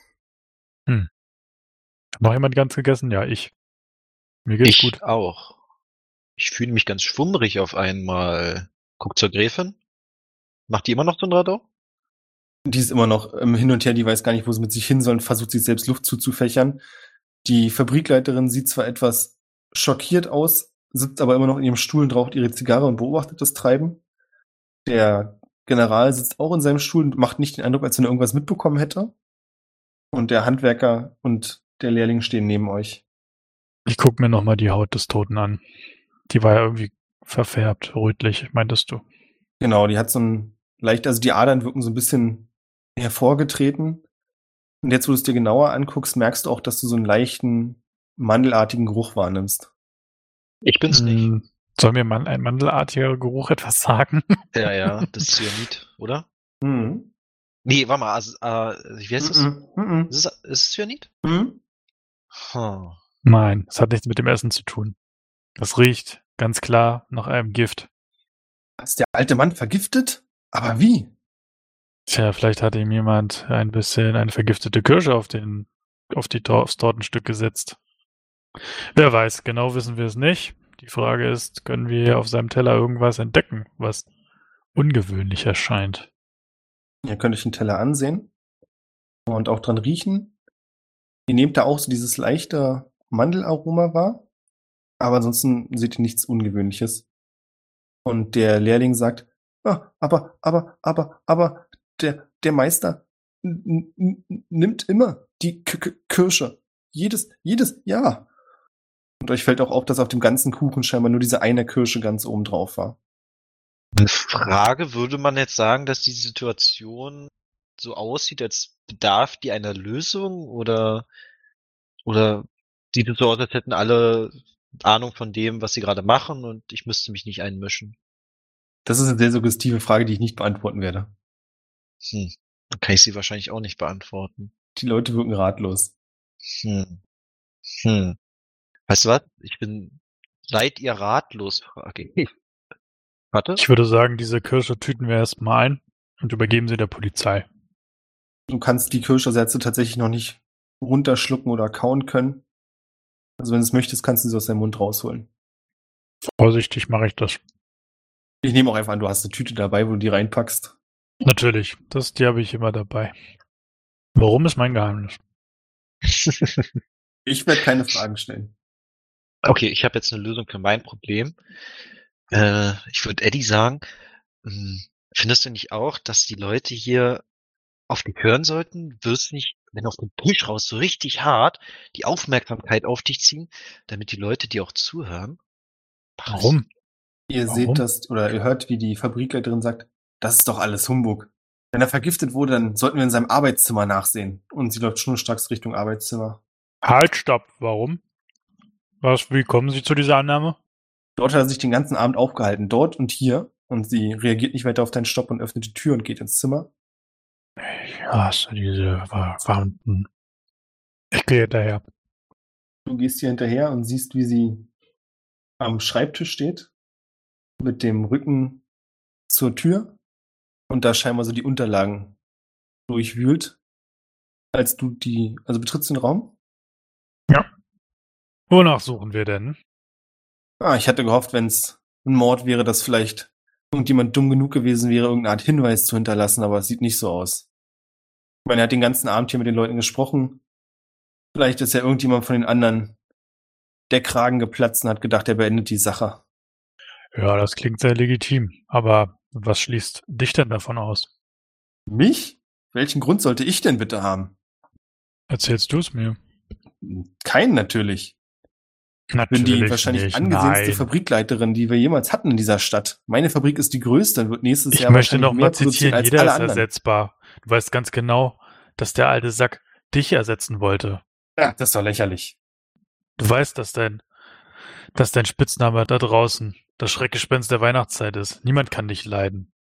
Hat noch jemand ganz gegessen? Ja, ich. Mir geht's Ich gut. auch. Ich fühle mich ganz schwummrig auf einmal. Guck zur Gräfin. Macht die immer noch so ein Radau? Die ist immer noch ähm, hin und her, die weiß gar nicht, wo sie mit sich hin soll und versucht sich selbst Luft zuzufächern. Die Fabrikleiterin sieht zwar etwas schockiert aus, sitzt aber immer noch in ihrem Stuhl und raucht ihre Zigarre und beobachtet das Treiben. Der General sitzt auch in seinem Stuhl und macht nicht den Eindruck, als wenn er irgendwas mitbekommen hätte. Und der Handwerker und der Lehrling stehen neben euch. Ich guck mir nochmal die Haut des Toten an. Die war ja irgendwie verfärbt, rötlich, meintest du. Genau, die hat so ein leicht, also die Adern wirken so ein bisschen hervorgetreten. Und jetzt, wo du es dir genauer anguckst, merkst du auch, dass du so einen leichten, mandelartigen Geruch wahrnimmst. Ich bin's nicht. Hm, Soll mir mal ein mandelartiger Geruch etwas sagen? Ja, ja, das ist Cyanid, oder? Mhm. Nee, warte mal, also, äh, wie heißt das? Mhm. Mhm. Ist es, ist es Cyanid? Mhm. Hm. Nein, es hat nichts mit dem Essen zu tun. Das riecht ganz klar nach einem Gift. Ist der alte Mann vergiftet? Aber wie? Tja, vielleicht hat ihm jemand ein bisschen eine vergiftete Kirsche auf den, auf die aufs Tortenstück gesetzt. Wer weiß, genau wissen wir es nicht. Die Frage ist, können wir auf seinem Teller irgendwas entdecken, was ungewöhnlich erscheint? Ihr könnt euch den Teller ansehen und auch dran riechen. Ihr nehmt da auch so dieses leichte Mandelaroma wahr, aber ansonsten seht ihr nichts Ungewöhnliches. Und der Lehrling sagt, ah, aber, aber, aber, aber, der, der Meister nimmt immer die K K Kirsche. Jedes, jedes Jahr. Und euch fällt auch auf, dass auf dem ganzen Kuchen scheinbar nur diese eine Kirsche ganz oben drauf war. Eine Frage, würde man jetzt sagen, dass die Situation so aussieht, als bedarf die einer Lösung oder, oder sieht es so aus, als hätten alle Ahnung von dem, was sie gerade machen und ich müsste mich nicht einmischen? Das ist eine sehr suggestive Frage, die ich nicht beantworten werde. Hm. Dann kann ich sie wahrscheinlich auch nicht beantworten. Die Leute wirken ratlos. Hm. Hm. Weißt du was? Ich bin, seid ihr ratlos, frage ich. Warte. Ich würde sagen, diese Kirsche tüten wir erstmal ein und übergeben sie der Polizei. Du kannst die Kirschersätze tatsächlich noch nicht runterschlucken oder kauen können. Also wenn du es möchtest, kannst du sie aus deinem Mund rausholen. Vorsichtig mache ich das. Ich nehme auch einfach an, du hast eine Tüte dabei, wo du die reinpackst. Natürlich, das die habe ich immer dabei. Warum ist mein Geheimnis? Ich werde keine Fragen stellen. Okay, ich habe jetzt eine Lösung für mein Problem. Äh, ich würde Eddie sagen, hm, findest du nicht auch, dass die Leute hier auf dich hören sollten? Wirst nicht, wenn auf den Tisch raus so richtig hart die Aufmerksamkeit auf dich ziehen, damit die Leute dir auch zuhören? Warum? Ihr Warum? seht das, oder ihr hört, wie die Fabrikleiterin sagt, das ist doch alles Humbug. Wenn er vergiftet wurde, dann sollten wir in seinem Arbeitszimmer nachsehen. Und sie läuft schnurstracks Richtung Arbeitszimmer. Halt, stopp. Warum? Was, wie kommen Sie zu dieser Annahme? Dort hat er sich den ganzen Abend aufgehalten, dort und hier. Und sie reagiert nicht weiter auf deinen Stopp und öffnet die Tür und geht ins Zimmer. Ich hasse diese Verwandten. Ich gehe hinterher. Du gehst hier hinterher und siehst, wie sie am Schreibtisch steht, mit dem Rücken zur Tür und da scheinbar so die Unterlagen durchwühlt. Als du die, also betrittst den Raum? Wonach suchen wir denn? Ah, ich hatte gehofft, wenn es ein Mord wäre, dass vielleicht irgendjemand dumm genug gewesen wäre, irgendeine Art Hinweis zu hinterlassen, aber es sieht nicht so aus. Ich meine, er hat den ganzen Abend hier mit den Leuten gesprochen. Vielleicht ist ja irgendjemand von den anderen der Kragen geplatzt und hat gedacht, er beendet die Sache. Ja, das klingt sehr legitim. Aber was schließt dich denn davon aus? Mich? Welchen Grund sollte ich denn bitte haben? Erzählst du es mir? Keinen natürlich. Ich bin Natürlich die wahrscheinlich nicht. angesehenste Nein. Fabrikleiterin, die wir jemals hatten in dieser Stadt. Meine Fabrik ist die größte und wird nächstes Ich Jahr möchte noch mal zitieren, jeder ist anderen. ersetzbar. Du weißt ganz genau, dass der alte Sack dich ersetzen wollte. Ja, das ist doch lächerlich. Du weißt, dass dein, dass dein Spitzname da draußen das Schreckgespenst der Weihnachtszeit ist. Niemand kann dich leiden.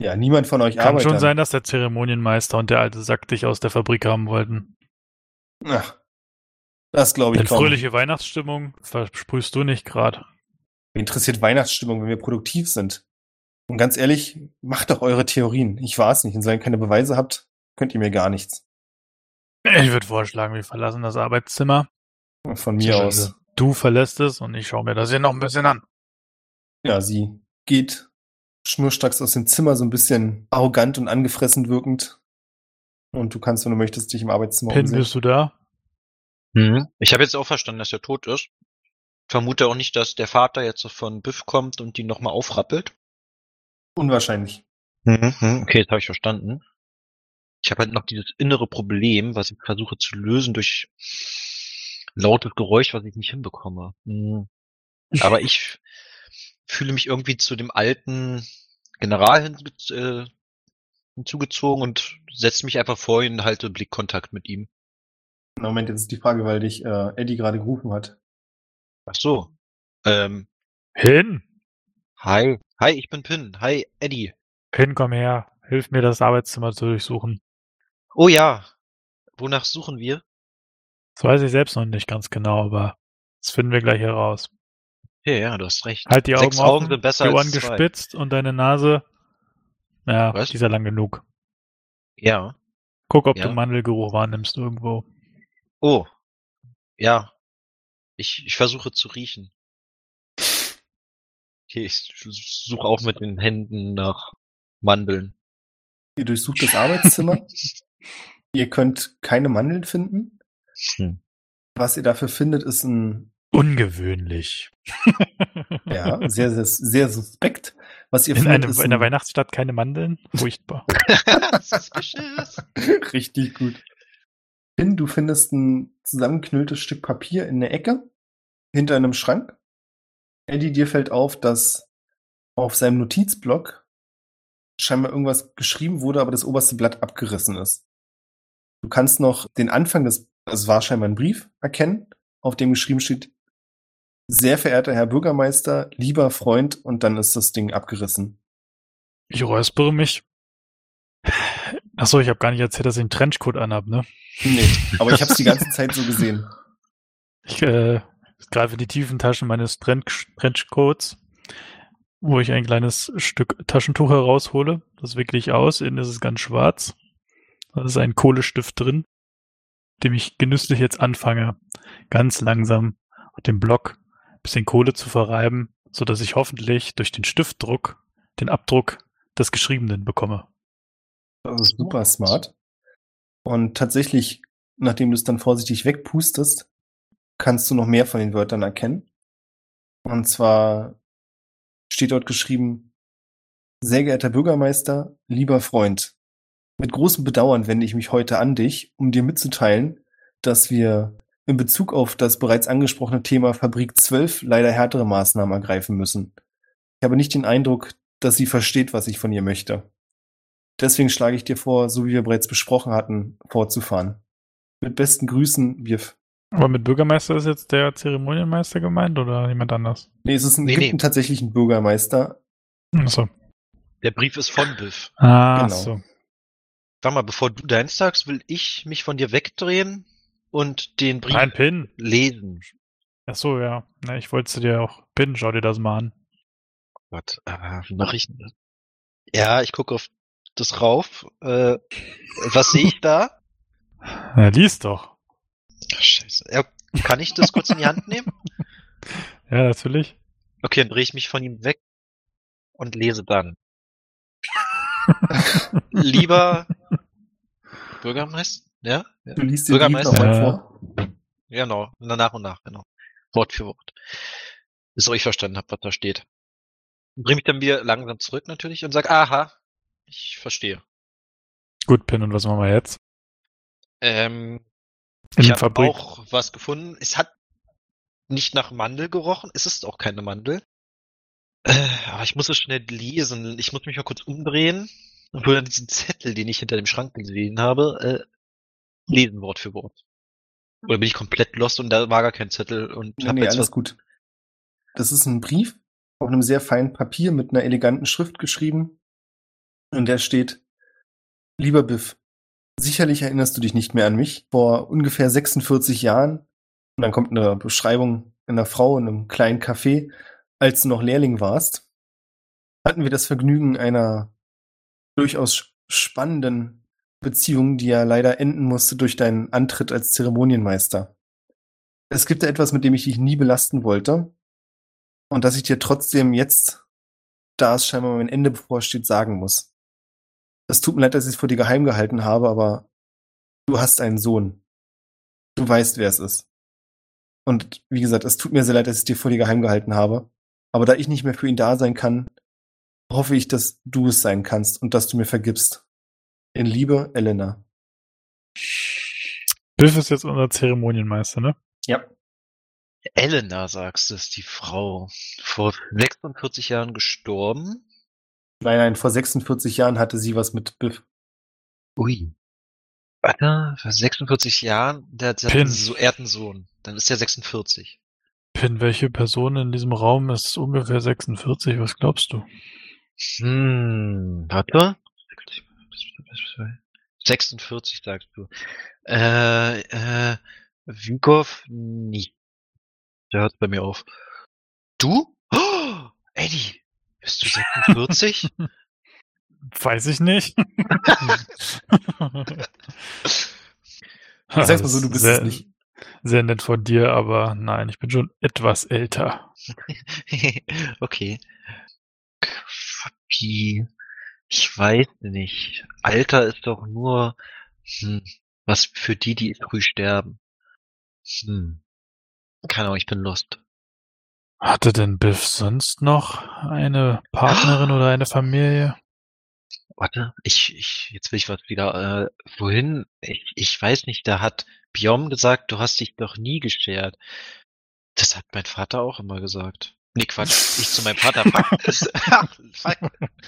Ja, niemand von euch Kann arbeitet. schon sein, dass der Zeremonienmeister und der alte Sack dich aus der Fabrik haben wollten. Ach, das glaube ich Denn kaum. fröhliche Weihnachtsstimmung versprühst du nicht gerade. Interessiert Weihnachtsstimmung, wenn wir produktiv sind. Und ganz ehrlich, macht doch eure Theorien. Ich war es nicht. Und solange ihr keine Beweise habt, könnt ihr mir gar nichts. Ich würde vorschlagen, wir verlassen das Arbeitszimmer. Von mir aus. Du verlässt es und ich schaue mir das hier noch ein bisschen an. Ja, sie geht schnurstracks aus dem Zimmer, so ein bisschen arrogant und angefressen wirkend. Und du kannst, wenn du möchtest, dich im Arbeitszimmer Pin, umsehen. bist du da? Mhm. Ich habe jetzt auch verstanden, dass er tot ist. Vermute auch nicht, dass der Vater jetzt von Biff kommt und die nochmal aufrappelt. Unwahrscheinlich. Mhm. mhm. Okay, jetzt habe ich verstanden. Ich habe halt noch dieses innere Problem, was ich versuche zu lösen durch lautes Geräusch, was ich nicht hinbekomme. Mhm. Aber ich fühle mich irgendwie zu dem alten General hinge äh, hinzugezogen und setze mich einfach vor ihn und halte Blickkontakt mit ihm. Na, Moment, jetzt ist die Frage, weil dich äh, Eddie gerade gerufen hat. Ach so. Ähm, Pin! hi. Hi, ich bin Pin. Hi, Eddie. Pin, komm her. Hilf mir, das Arbeitszimmer zu durchsuchen. Oh ja. Wonach suchen wir? Das weiß ich selbst noch nicht ganz genau, aber das finden wir gleich heraus. Ja, ja, du hast recht. Halt die Augen Sechs Augen offen, sind besser die Ohren als zwei. gespitzt und deine Nase, ja, Was? die ist ja lang genug. Ja. Guck, ob Ja. du Mandelgeruch wahrnimmst irgendwo. Oh. Ja. Ich, ich versuche zu riechen. Okay, ich suche auch mit den Händen nach Mandeln. Ihr durchsucht das Arbeitszimmer. ihr könnt keine Mandeln finden. Hm. Was ihr dafür findet, ist ein Ungewöhnlich. ja, sehr, sehr, sehr suspekt. Was ihr In, findet, einem, ist in der Weihnachtsstadt keine Mandeln? Furchtbar. Suspicious. richtig gut. Finn, du findest ein zusammengeknülltes Stück Papier in der Ecke hinter einem Schrank. Eddie, dir fällt auf, dass auf seinem Notizblock scheinbar irgendwas geschrieben wurde, aber das oberste Blatt abgerissen ist. Du kannst noch den Anfang des, also es war scheinbar ein Brief, erkennen, auf dem geschrieben steht, sehr verehrter Herr Bürgermeister, lieber Freund, und dann ist das Ding abgerissen. Ich räuspere mich. Achso, ich habe gar nicht erzählt, dass ich einen Trenchcoat anhab, ne? Nee, aber ich habe es die ganze Zeit so gesehen. Ich äh, greife in die tiefen Taschen meines Trench Trenchcoats, wo ich ein kleines Stück Taschentuch heraushole. Das wickle ich aus. Innen ist es ganz schwarz. Da ist ein Kohlestift drin, dem ich genüsslich jetzt anfange, ganz langsam dem Block bisschen Kohle zu verreiben, so dass ich hoffentlich durch den Stiftdruck den Abdruck des Geschriebenen bekomme. Das ist super smart. Und tatsächlich, nachdem du es dann vorsichtig wegpustest, kannst du noch mehr von den Wörtern erkennen. Und zwar steht dort geschrieben, sehr geehrter Bürgermeister, lieber Freund, mit großem Bedauern wende ich mich heute an dich, um dir mitzuteilen, dass wir in Bezug auf das bereits angesprochene Thema Fabrik 12 leider härtere Maßnahmen ergreifen müssen. Ich habe nicht den Eindruck, dass sie versteht, was ich von ihr möchte. Deswegen schlage ich dir vor, so wie wir bereits besprochen hatten, fortzufahren. Mit besten Grüßen, Wirf. Aber mit Bürgermeister ist jetzt der Zeremonienmeister gemeint oder jemand anders? Nee, es ist ein, Nee, gibt nee. einen tatsächlichen Bürgermeister. Achso. Der Brief ist von Biff. Ah, Genau. so. Sag mal, bevor du deins sagst, will ich mich von dir wegdrehen und den Brief Ein Pin. lesen. Ach so, ja. Na, ich wollte dir auch pinnen. Schau dir das mal an. Gott, äh, wie mache ich denn das? Ja, ich gucke auf das rauf. Äh, was sehe ich da? Na, lies doch. Ach, scheiße. Ja, kann ich das kurz in die Hand nehmen? Ja, natürlich. Okay, dann drehe ich mich von ihm weg und lese dann. Lieber Bürgermeister, ja? ja? Du liest den Brief Bürgermeister. nochmal Äh, vor. Genau, na, nach und nach, genau. Wort für Wort. Bis ich verstanden habe, was da steht. Bring mich dann wieder langsam zurück natürlich und sag, aha, ich verstehe. Gut, Pin. Und was machen wir jetzt? Ähm, In ich habe auch was gefunden. Es hat nicht nach Mandel gerochen. Es ist auch keine Mandel. Äh, aber ich muss es schnell lesen. Ich muss mich mal kurz umdrehen und würde dann diesen Zettel, den ich hinter dem Schrank gesehen habe, äh, lesen Wort für Wort. Oder bin ich komplett lost und da war gar kein Zettel und Nee, hab nee, jetzt alles was. gut. Das ist ein Brief auf einem sehr feinen Papier mit einer eleganten Schrift geschrieben. Und der steht, lieber Biff, sicherlich erinnerst du dich nicht mehr an mich. Vor ungefähr 46 Jahren, und dann kommt eine Beschreibung einer Frau in einem kleinen Café, als du noch Lehrling warst, hatten wir das Vergnügen einer durchaus spannenden Beziehung, die ja leider enden musste durch deinen Antritt als Zeremonienmeister. Es gibt da etwas, mit dem ich dich nie belasten wollte. Und dass ich dir trotzdem jetzt, da es scheinbar mein Ende bevorsteht, sagen muss. Es tut mir leid, dass ich es vor dir geheim gehalten habe, aber Du hast einen Sohn. Du weißt, wer es ist. Und wie gesagt, es tut mir sehr leid, dass ich dir vor dir geheim gehalten habe. Aber da ich nicht mehr für ihn da sein kann, hoffe ich, dass du es sein kannst und dass du mir vergibst. In Liebe, Elena. Biff ist jetzt unser Zeremonienmeister, ne? Ja. Elena, sagst du, ist die Frau. Vor 46 Jahren gestorben. Nein, nein, vor 46 Jahren hatte sie was mit Biff. Ui. Warte, vor 46 Jahren, der, der hat Pin. einen so, er hat einen Sohn. Dann ist er 46. Pin, welche Person in diesem Raum ist ungefähr 46? Was glaubst du? Hm, warte. 46 sagst du. Äh, äh, Wiegow nicht. Der hört bei mir auf. Du? Oh, Eddie, bist du 46? Weiß ich nicht. Ich sag's mal so, du bist sehr, es nicht. Sehr nett von dir, aber nein, ich bin schon etwas älter. okay. Quappi. Ich weiß nicht. Alter ist doch nur hm, was für die, die früh sterben. Hm. Keine Ahnung, ich bin lost. Hatte denn Biff sonst noch eine Partnerin oder eine Familie? Warte, ich, ich, jetzt will ich was wieder, äh, wohin? Ich, ich weiß nicht, da hat Biom gesagt, du hast dich doch nie geschert. Das hat mein Vater auch immer gesagt. Nee, Quatsch, ich zu meinem Vater. Fuck.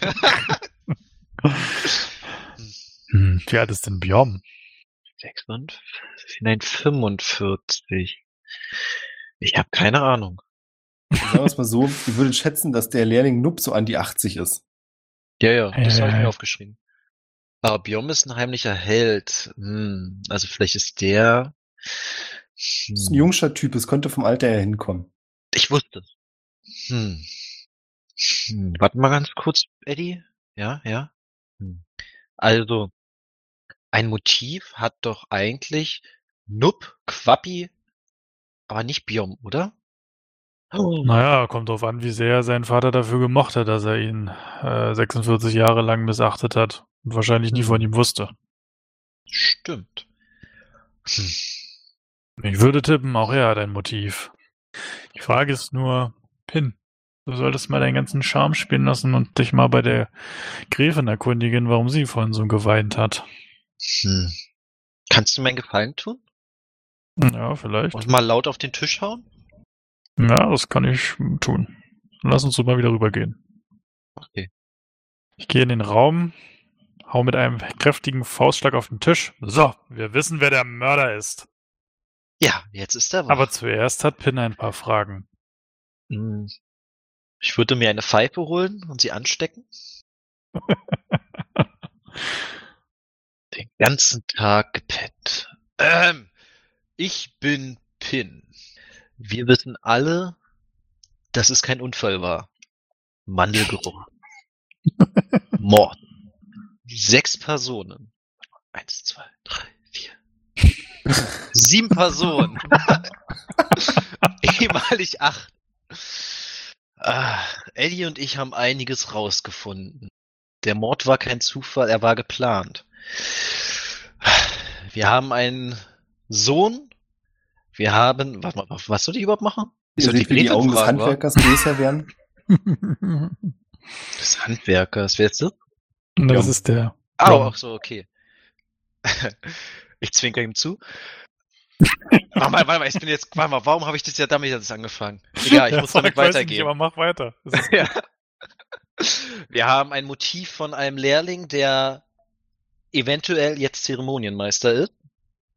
Hm, wie alt ist denn Bjorn? 46, nein, 45. Ich habe keine Ahnung. Sagen wir es mal so, ihr würdet schätzen, dass der Lehrling Nup so an die 80 ist. Ja, ja, das habe ich Äh. mir aufgeschrieben. Aber Biom ist ein heimlicher Held. Hm, also vielleicht ist der. Das ist ein jungscher Typ, es könnte vom Alter her hinkommen. Ich wusste es. Hm. Hm. Warte mal ganz kurz, Eddie. Ja, ja. Hm. Also, ein Motiv hat doch eigentlich Nup, Quappi, aber nicht Biom, oder? Oh. Naja, kommt drauf an, wie sehr seinen Vater dafür gemocht hat, dass er ihn äh, 46 Jahre lang missachtet hat und wahrscheinlich nie von ihm wusste. Stimmt. Hm. Ich würde tippen, auch er hat ein Motiv. Die Frage ist nur, Pin, du solltest mal deinen ganzen Charme spielen lassen und dich mal bei der Gräfin erkundigen, warum sie vorhin so geweint hat. Hm. Kannst du mir einen Gefallen tun? Ja, vielleicht. Und mal laut auf den Tisch hauen? Ja, das kann ich tun. Lass uns so mal wieder rübergehen. Okay. Ich gehe in den Raum, hau mit einem kräftigen Faustschlag auf den Tisch. So, wir wissen, wer der Mörder ist. Ja, jetzt ist er wach. Aber zuerst hat Pin ein paar Fragen. Hm. Ich würde mir eine Pfeife holen und sie anstecken. Den ganzen Tag gepennt. Ähm, ich bin Pin. Wir wissen alle, dass es kein Unfall war. Mandelgeruch. Mord. Sechs Personen. Eins, zwei, drei, vier. Sieben Personen. Ehemalig acht. Ah, Eddie und ich haben einiges rausgefunden. Der Mord war kein Zufall, er war geplant. Wir haben einen Sohn. Wir haben, warte mal, was soll ich überhaupt machen? Ich soll die Gräfin Augen des? Handwerkers größer werden. Des Handwerkers, wer ist das? das Ja. ist der. Ah, ach so, okay. ich zwinker ihm zu. Warte mal, warte mal, ich bin jetzt, warte mal, warum habe ich das ja damit jetzt angefangen? Egal, ich Ja, muss damit sag, weiß ich weitergehen. Nicht, aber mach weiter. Ja. Wir haben ein Motiv von einem Lehrling, der eventuell jetzt Zeremonienmeister ist.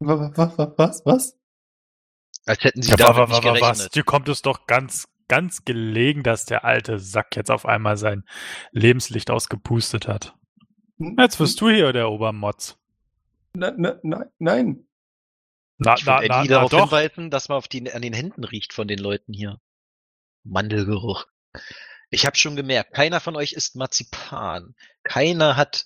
Was, was, was, was? Als hätten sie Ja, damit wa- wa- nicht wa- was? gerechnet. Dir kommt es doch ganz, ganz gelegen, dass der alte Sack jetzt auf einmal sein Lebenslicht ausgepustet hat. Jetzt wirst du hier der Obermotz. Na, na, na, nein. Na, Ich na, würde na, Eddie na darauf doch. hinweisen, dass man auf die, an den Händen riecht von den Leuten hier. Mandelgeruch. Ich habe schon gemerkt, keiner von euch isst Marzipan. Keiner hat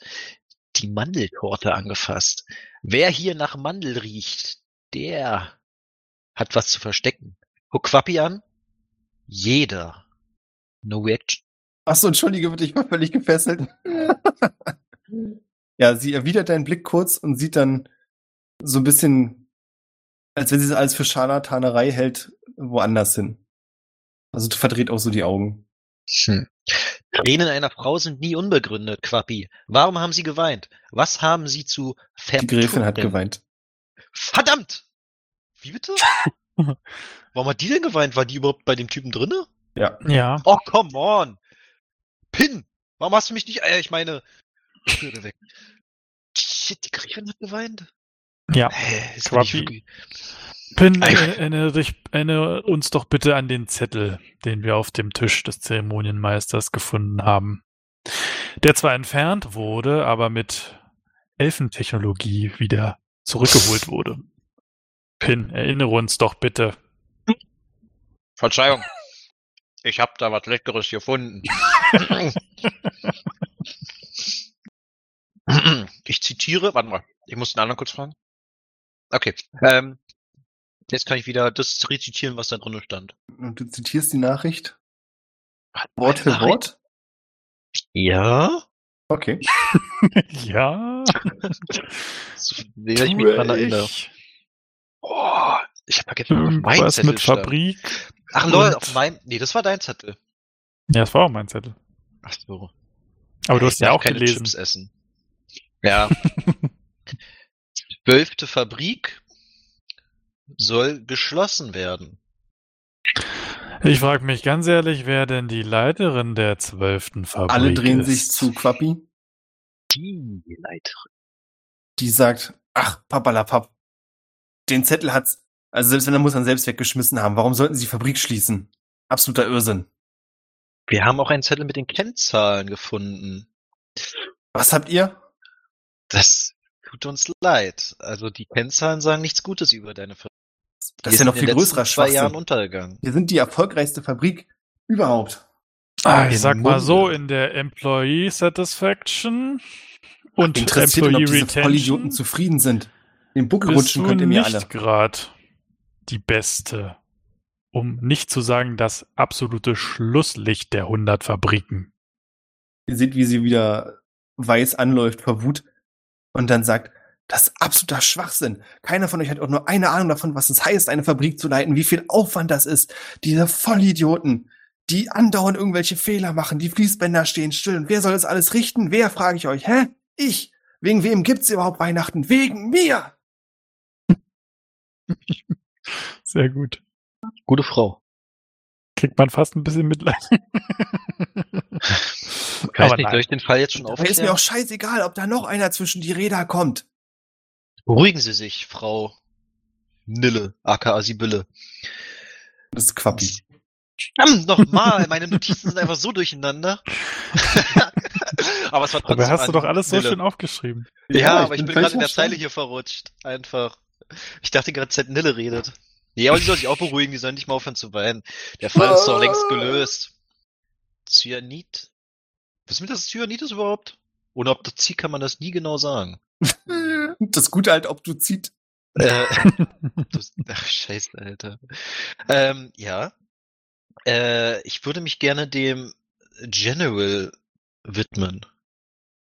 die Mandeltorte angefasst. Wer hier nach Mandel riecht, der hat was zu verstecken. Guck Quappi an. Jeder. No reaction. Achso, entschuldige bitte, ich war völlig gefesselt. ja, sie erwidert deinen Blick kurz und sieht dann so ein bisschen, als wenn sie es alles für Scharlatanerei hält, woanders hin. Also verdreht auch so die Augen. Hm. Tränen einer Frau sind nie unbegründet, Quappi. Warum haben Sie geweint? Was haben Sie zu Die Gräfin hat geweint. Verdammt! Wie bitte? Warum hat die denn geweint? War die überhaupt bei dem Typen drinne? Ja. Ja. Oh, come on! Pin! Warum hast du mich nicht... Äh, ich meine... Schöne weg. Shit, die Gräfin hat geweint? Ja. Quappi. wirklich... Pin, äh, erinnere, dich, erinnere uns doch bitte an den Zettel, den wir auf dem Tisch des Zeremonienmeisters gefunden haben. Der zwar entfernt wurde, aber mit Elfentechnologie wieder zurückgeholt wurde. Pin, erinnere uns doch bitte. Verzeihung. Ich hab da was Leckeres gefunden. Ich zitiere, warte mal, ich muss den anderen kurz fragen. Okay, ähm, jetzt kann ich wieder das rezitieren, was da drin stand. Und du zitierst die Nachricht Wort für Nachricht? Wort? Ja? Okay. ja. So, ich mich dran erinnere. ich. Oh, ich hab vergessen, was auf meinem Irgendwas Zettel mit stand. Fabrik. Ach lol, auf meinem, nee, das war dein Zettel. Ja, das war auch mein Zettel. Ach so. Aber du Ich hast ja darf auch keine gelesen. Chips essen. Ja. Zwölfte Fabrik soll geschlossen werden. Ich frage mich ganz ehrlich, wer denn die Leiterin der zwölften Fabrik Alle drehen ist. sich zu Quappi, Die Leiterin. die sagt, ach, papalapap, den Zettel hat's, also selbst wenn er muss, er selbst weggeschmissen haben. Warum sollten sie die Fabrik schließen? Absoluter Irrsinn. Wir haben auch einen Zettel mit den Kennzahlen gefunden. Was habt ihr? Das tut uns leid. Also die Kennzahlen sagen nichts Gutes über deine Fabrik. Das ist ja noch viel größerer zwei Jahren Schwachsinn. untergegangen. Wir sind die erfolgreichste Fabrik überhaupt. Ah, ich sag mal so, in der Employee Satisfaction und Interessiert, ob Employee diese Vollidioten Retention zufrieden sind. Den Buckel rutschen könnt ihr mir nicht alle. grad die beste, um nicht zu sagen das absolute Schlusslicht der 100 Fabriken. Ihr seht, wie sie wieder weiß anläuft vor Wut und dann sagt, das ist absoluter Schwachsinn. Keiner von euch hat auch nur eine Ahnung davon, was es heißt, eine Fabrik zu leiten, wie viel Aufwand das ist. Diese Vollidioten, die andauernd irgendwelche Fehler machen, die Fließbänder stehen still. Und wer soll das alles richten? Wer, frage ich euch, hä? Ich. Wegen wem gibt's überhaupt Weihnachten? Wegen mir! Sehr gut. Gute Frau. Kriegt man fast ein bisschen Mitleid. Ich weiß Aber nicht, nein. soll ich den Fall jetzt schon Aber ist mir aufklären? auch scheißegal, ob da noch einer zwischen die Räder kommt. Beruhigen Sie sich, Frau Nille, aka Sibylle. Das ist Quappi. Verdammt nochmal, meine Notizen sind einfach so durcheinander. aber es war trotzdem Aber hast du doch alles so Nille. schön aufgeschrieben. Ja, aber ich bin gerade in der Zeile hier verrutscht. Einfach. Ich dachte ganze Zeit Nille redet. Nee, aber die soll sich auch beruhigen, die sollen nicht mal aufhören zu weinen. Der Fall ist doch längst gelöst. Cyanid? Wissen wir, dass es Cyanid ist überhaupt? Ohne Obduktie kann man das nie genau sagen. Das Gute halt, ob du zieht. Äh, das, ach, scheiße, Alter. Ähm, ja. Äh, ich würde mich gerne dem General widmen.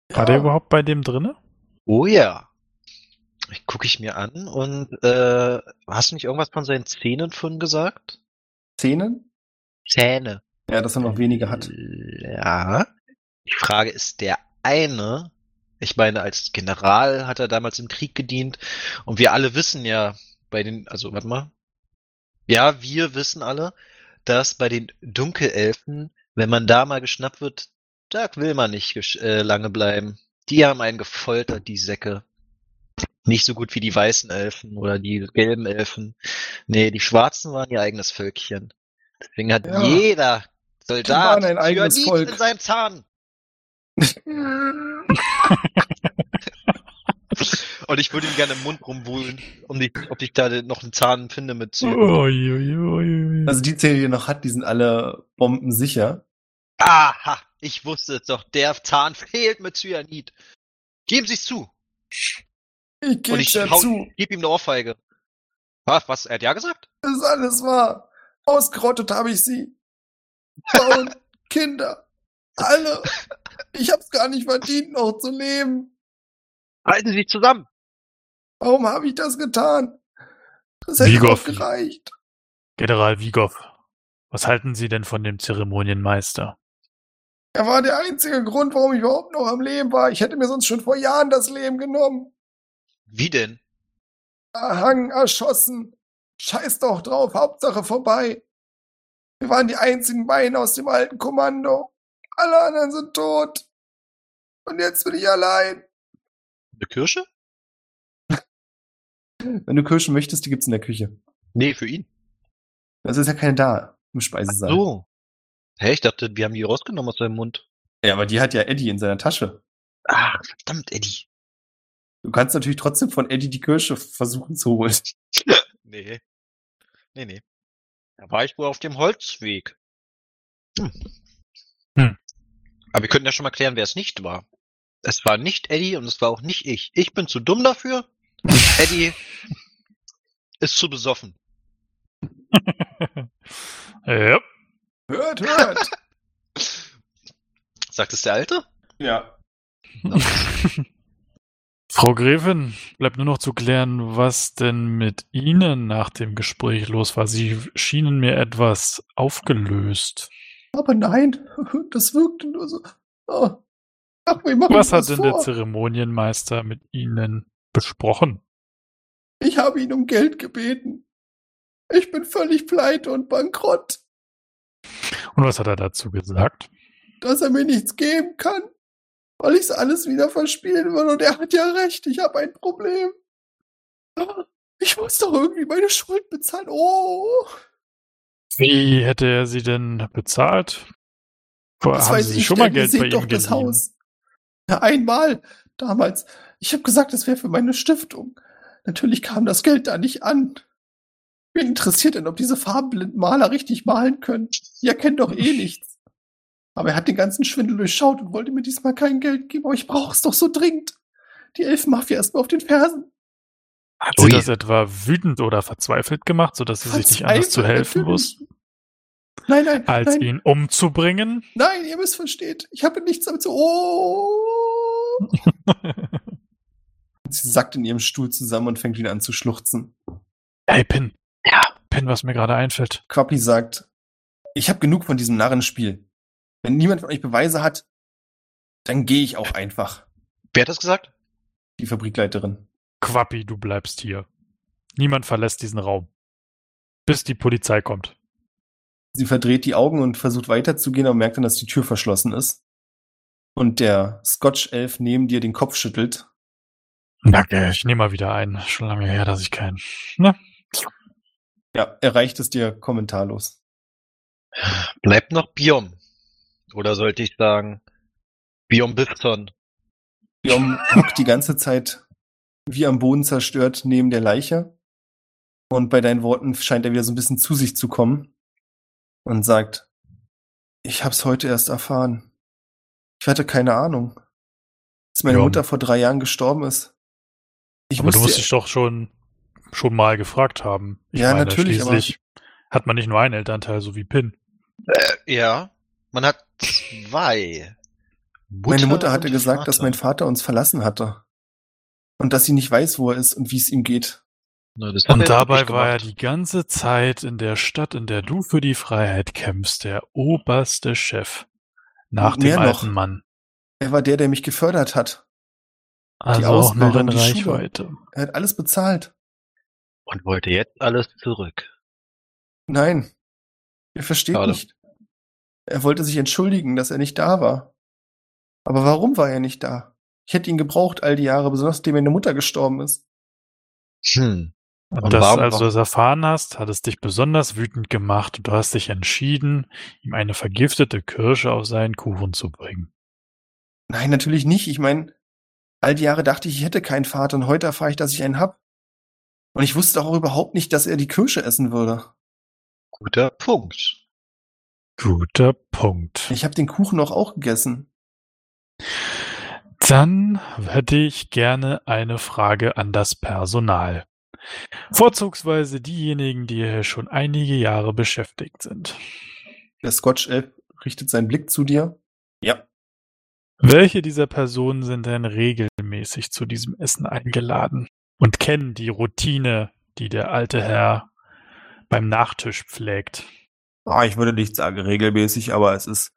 War der überhaupt bei dem drinne? Oh ja. Gucke ich mir an und äh, hast du nicht irgendwas von seinen Zähnen von gesagt? Zähnen? Zähne. Ja, dass er noch wenige hat. Ja. Die Frage ist der eine. Ich meine, als General hat er damals im Krieg gedient und wir alle wissen ja bei den, also warte mal. Ja, wir wissen alle, dass bei den Dunkelelfen, wenn man da mal geschnappt wird, da will man nicht äh, lange bleiben. Die haben einen gefoltert, die Säcke. Nicht so gut wie die weißen Elfen oder die gelben Elfen. Nee, die Schwarzen waren ihr eigenes Völkchen. Deswegen hat Ja. jeder Soldat waren ein eigenes Cyanid Volk. in seinem Zahn. Und ich würde ihm gerne im Mund rumwühlen, um die, ob ich da noch einen Zahn finde mit Zyanid. Uiuiui. Also die Zähne, die er noch hat, die sind alle bombensicher. Aha, ich wusste es doch, der Zahn fehlt mit Cyanid. Geben Sie es zu. Ich Und gebe ich dir hau, zu. gib ihm eine Ohrfeige. Was, was, er hat ja gesagt? Das ist alles wahr. Ausgerottet habe ich sie. Frauen, Kinder, alle. Ich hab's gar nicht verdient, noch zu leben. Halten Sie sich zusammen. Warum habe ich das getan? Das hätte doch gereicht. General Wigow, was halten Sie denn von dem Zeremonienmeister? Er war der einzige Grund, warum ich überhaupt noch am Leben war. Ich hätte mir sonst schon vor Jahren das Leben genommen. Wie denn? Erhangen, erschossen. Scheiß doch drauf, Hauptsache vorbei. Wir waren die einzigen beiden aus dem alten Kommando. Alle anderen sind tot. Und jetzt bin ich allein. Eine Kirsche? Wenn du Kirschen möchtest, die gibt's in der Küche. Nee, für ihn. Das ist ja keine da im Ach Speisesaal. so. Hä, ich dachte, wir haben die rausgenommen aus seinem Mund. Ja, aber die hat ja Eddie in seiner Tasche. Ah, verdammt, Eddie. Du kannst natürlich trotzdem von Eddie die Kirsche versuchen zu holen. Nee. Nee, nee. Da war ich wohl auf dem Holzweg. Hm. Hm. Aber wir könnten ja schon mal klären, wer es nicht war. Es war nicht Eddie und es war auch nicht ich. Ich bin zu dumm dafür. Eddie ist zu besoffen. ja. Hört, hört. Sagt es der Alte? ja. Frau Gräfin, bleibt nur noch zu klären, was denn mit Ihnen nach dem Gespräch los war. Sie schienen mir etwas aufgelöst. Aber nein, das wirkte nur so. Oh. Ach, Was hat denn der vor. Zeremonienmeister mit Ihnen besprochen? Ich habe ihn um Geld gebeten. Ich bin völlig pleite und bankrott, Und was hat er dazu gesagt? dass er mir nichts geben kann, weil ich alles wieder verspielen will. Und er hat ja recht, ich habe ein Problem. Ich muss doch irgendwie meine Schuld bezahlen. Oh, Wie hätte er Sie denn bezahlt? Vor- das Haben weiß Sie ich schon mal Geld bei seht doch ihm das? Haus. Ja, einmal, damals. Ich habe gesagt, das wäre für meine Stiftung. Natürlich kam das Geld da nicht an. Wen interessiert denn, ob diese farbenblinden Maler richtig malen können? Die erkennen doch eh nichts. Aber er hat den ganzen Schwindel durchschaut und wollte mir diesmal kein Geld geben. Aber ich brauche es doch so dringend. Die Elfenmafia ist mir auf den Fersen. Hat Sie Ui. das etwa wütend oder verzweifelt gemacht, sodass Sie sich nicht anders zu helfen wussten, Nein, nein, als nein, ihn umzubringen? nein, ihr missversteht. Ich habe nichts damit zu. Oh. Sie sackt in ihrem Stuhl zusammen und fängt wieder an zu schluchzen. hey, Pin. Ja. Pin, was mir gerade einfällt. Quappi sagt, ich habe genug von diesem Narrenspiel. Wenn niemand von euch Beweise hat, dann gehe ich auch einfach. Wer hat das gesagt? Die Fabrikleiterin. Quappi, du bleibst hier. Niemand verlässt diesen Raum. Bis die Polizei kommt. Sie verdreht die Augen und versucht weiterzugehen, aber merkt dann, dass die Tür verschlossen ist. Und der Scotch-Elf neben dir den Kopf schüttelt. Danke, ich nehme mal wieder ein. Schon lange her, dass ich keinen. Ne? Ja, er reicht es dir kommentarlos. Bleibt noch Biom. Oder sollte ich sagen, Biom Bifton. Jom hockt die ganze Zeit wie am Boden zerstört neben der Leiche. Und bei deinen Worten scheint er wieder so ein bisschen zu sich zu kommen. Und sagt, ich hab's heute erst erfahren. Ich hatte keine Ahnung. Dass meine Jom. Mutter vor drei Jahren gestorben ist. Ich Aber du musst dich doch schon, schon mal gefragt haben. Ich Ja, natürlich, aber- Schließlich hat man nicht nur einen Elternteil, so wie Pin. Ja. Man hat zwei. meine Mutter hatte gesagt, dass Vater. mein Vater uns verlassen hatte. Und dass sie nicht weiß, wo er ist und wie es ihm geht. Na, Und dabei war er die ganze Zeit in der Stadt, in der du für die Freiheit kämpfst, der oberste Chef. Nach dem noch. alten Mann. Er war der, der mich gefördert hat. Also auch noch Ausbildung, in die Schule. Reichweite. Er hat alles bezahlt. Und wollte jetzt alles zurück. Nein. Er versteht Schade. nicht. Er wollte sich entschuldigen, dass er nicht da war. Aber warum war er nicht da? Ich hätte ihn gebraucht all die Jahre, besonders nachdem meine Mutter gestorben ist. Hm. Und Und das, warum- als du das erfahren hast, hat es dich besonders wütend gemacht und du hast dich entschieden, ihm eine vergiftete Kirsche auf seinen Kuchen zu bringen. Nein, natürlich nicht. Ich meine, all die Jahre dachte ich, ich hätte keinen Vater und heute erfahre ich, dass ich einen hab. Und ich wusste auch überhaupt nicht, dass er die Kirsche essen würde. Guter Punkt. Guter Punkt. Ich habe den Kuchen auch, auch gegessen. Dann hätte ich gerne eine Frage an das Personal. Vorzugsweise diejenigen, die hier schon einige Jahre beschäftigt sind. Der Scotch-Elf richtet seinen Blick zu dir. Ja. Welche dieser Personen sind denn regelmäßig zu diesem Essen eingeladen? und kennen die Routine, die der alte Herr beim Nachtisch pflegt. Ah, ich würde nicht sagen regelmäßig, aber es ist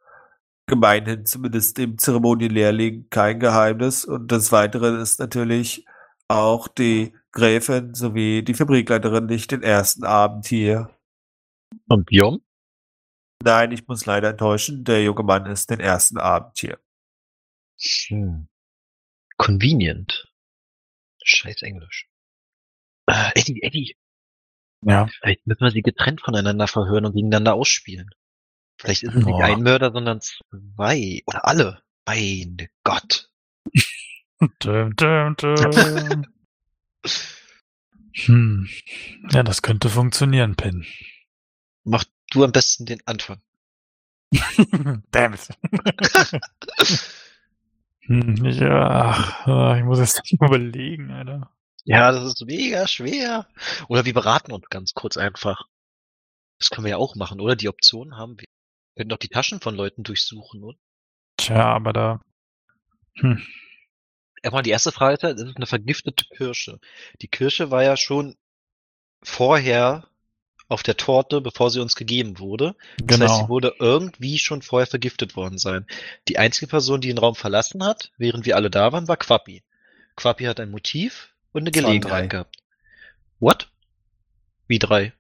gemeinhin zumindest im Zeremonienlehrling kein Geheimnis. Und das Weitere ist natürlich auch die Gräfin sowie die Fabrikleiterin nicht den ersten Abend hier. Und Björn? Nein, ich muss leider enttäuschen, der junge Mann ist den ersten Abend hier. Hm. Convenient. Scheiß Englisch. Äh, Eddie, Eddie. Ja. Vielleicht müssen wir sie getrennt voneinander verhören und gegeneinander ausspielen. Vielleicht ist es nicht ein Mörder, sondern zwei. Oder alle. Mein Gott. Dum, dum, dum. hm. Ja, das könnte funktionieren, Pin. Mach du am besten den Anfang. Damn it. hm, ja, ach, ich muss jetzt überlegen, Alter. Ja, das ist mega schwer. Oder wir beraten uns ganz kurz einfach. Das können wir ja auch machen, oder? Die Option haben wir. Wir können doch die Taschen von Leuten durchsuchen, oder? Tja, aber da. Hm. Erstmal die erste Frage das ist eine vergiftete Kirsche. Die Kirsche war ja schon vorher auf der Torte, bevor sie uns gegeben wurde. Das heißt, sie Genau. wurde irgendwie schon vorher vergiftet worden sein. Die einzige Person, die den Raum verlassen hat, während wir alle da waren, war Quappi. Quappi hat ein Motiv und eine Es Gelegenheit gehabt. What? Wie drei?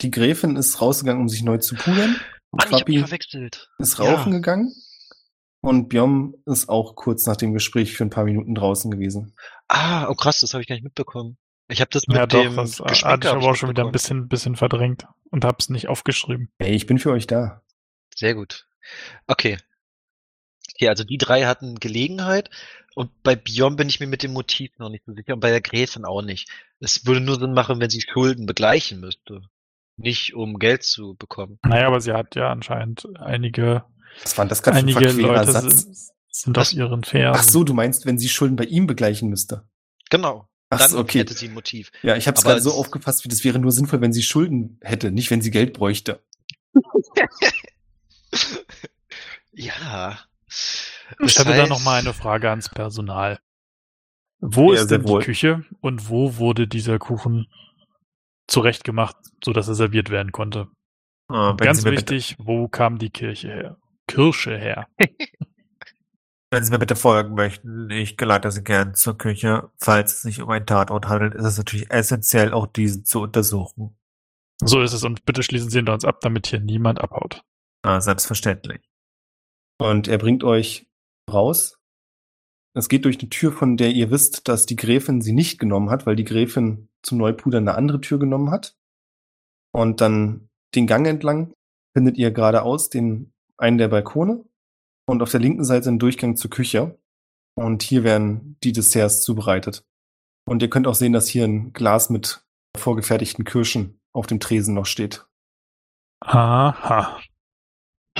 Die Gräfin ist rausgegangen, um sich neu zu pudern. Mann, ich hab verwechselt. ist Ja. rauchen gegangen. Und Bjom ist auch kurz nach dem Gespräch für ein paar Minuten draußen gewesen. Ah, oh krass, das habe ich gar nicht mitbekommen. Ich habe das mit Ja, doch, dem das hatte Geschminke ich hab aber auch schon wieder ein bisschen, bisschen verdrängt und hab's nicht aufgeschrieben. Ey, ich bin für euch da. Sehr gut. Okay. Okay, also die drei hatten Gelegenheit und bei Björn bin ich mir mit dem Motiv noch nicht so sicher und bei der Gräfin auch nicht. Es würde nur Sinn machen, wenn sie Schulden begleichen müsste. Nicht um Geld zu bekommen. Naja, aber sie hat ja anscheinend einige, Was war das gerade für ein verquerer Leute Satz? sind, sind auf ihren Fersen. Ach so, du meinst, wenn sie Schulden bei ihm begleichen müsste. Genau. Ach Dann so, okay. hätte sie ein Motiv. Ja, ich habe es Aber gerade so aufgefasst, wie das wäre nur sinnvoll, wenn sie Schulden hätte, nicht wenn sie Geld bräuchte. Ja. Ich Das hatte da heißt- noch mal eine Frage ans Personal. Wo ist denn die wohl. Küche und wo wurde dieser Kuchen zurechtgemacht, so dass er serviert werden konnte? Ah, Ganz mir bitte, wichtig, wo kam die Kirche her? Kirsche her. wenn Sie mir bitte folgen möchten, ich geleite Sie gern zur Küche. Falls es sich um einen Tatort handelt, ist es natürlich essentiell, auch diesen zu untersuchen. So ist es und bitte schließen Sie hinter uns ab, damit hier niemand abhaut. Ah, selbstverständlich. Und er bringt euch raus. Es geht durch eine Tür, von der ihr wisst, dass die Gräfin sie nicht genommen hat, weil die Gräfin zum Neupudern eine andere Tür genommen hat. Und dann den Gang entlang findet ihr geradeaus den einen der Balkone und auf der linken Seite einen Durchgang zur Küche. Und hier werden die Desserts zubereitet. Und ihr könnt auch sehen, dass hier ein Glas mit vorgefertigten Kirschen auf dem Tresen noch steht. Aha.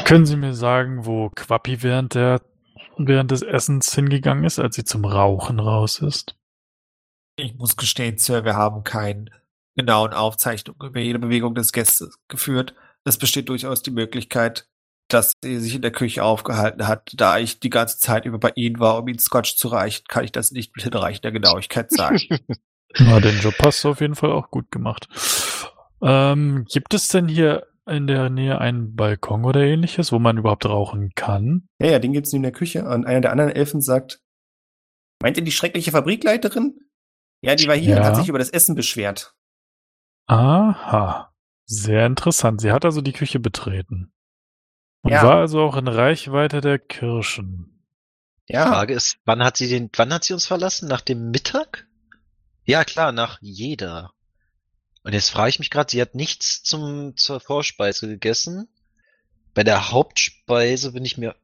Können Sie mir sagen, wo Quappi während der während des Essens hingegangen ist, als sie zum Rauchen raus ist? Ich muss gestehen, Sir, wir haben keine genauen Aufzeichnungen über jede Bewegung des Gastes geführt. Es besteht durchaus die Möglichkeit, dass sie sich in der Küche aufgehalten hat. Da ich die ganze Zeit über bei Ihnen war, um Ihnen Scotch zu reichen, kann ich das nicht mit hinreichender Genauigkeit sagen. Na, den Job hast du auf jeden Fall auch gut gemacht. Ähm, gibt es denn hier in der Nähe einen Balkon oder ähnliches, wo man überhaupt rauchen kann? Ja, ja, den gibt's neben der Küche. Und einer der anderen Elfen sagt, meint ihr die schreckliche Fabrikleiterin? Ja, die war hier und Ja. hat sich über das Essen beschwert. Aha. Sehr interessant. Sie hat also die Küche betreten. Und Ja. war also auch in Reichweite der Kirschen. Die Ja, Frage ist, wann hat sie den, wann hat sie uns verlassen? Nach dem Mittag? Ja, klar, nach jeder. Und jetzt frage ich mich gerade, sie hat nichts zum, zur Vorspeise gegessen. Bei der Hauptspeise bin ich mir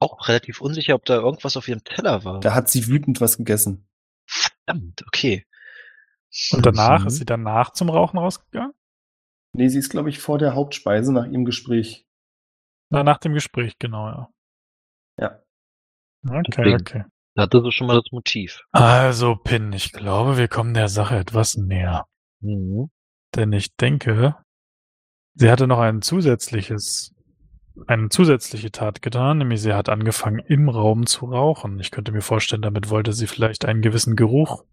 auch relativ unsicher, ob da irgendwas auf ihrem Teller war. da hat sie wütend was gegessen. Verdammt, okay. Und danach Mhm. ist sie danach zum Rauchen rausgegangen? Nee, sie ist, glaube ich, vor der Hauptspeise nach ihrem Gespräch. Na, nach dem Gespräch, genau, ja. Ja. Okay, Deswegen. okay. Da hatte sie schon mal das Motiv. Also, Pin, ich glaube, wir kommen der Sache etwas näher. Mhm. Denn ich denke, sie hatte noch ein zusätzliches, eine zusätzliche Tat getan, nämlich sie hat angefangen, im Raum zu rauchen. Ich könnte mir vorstellen, damit wollte sie vielleicht einen gewissen Geruch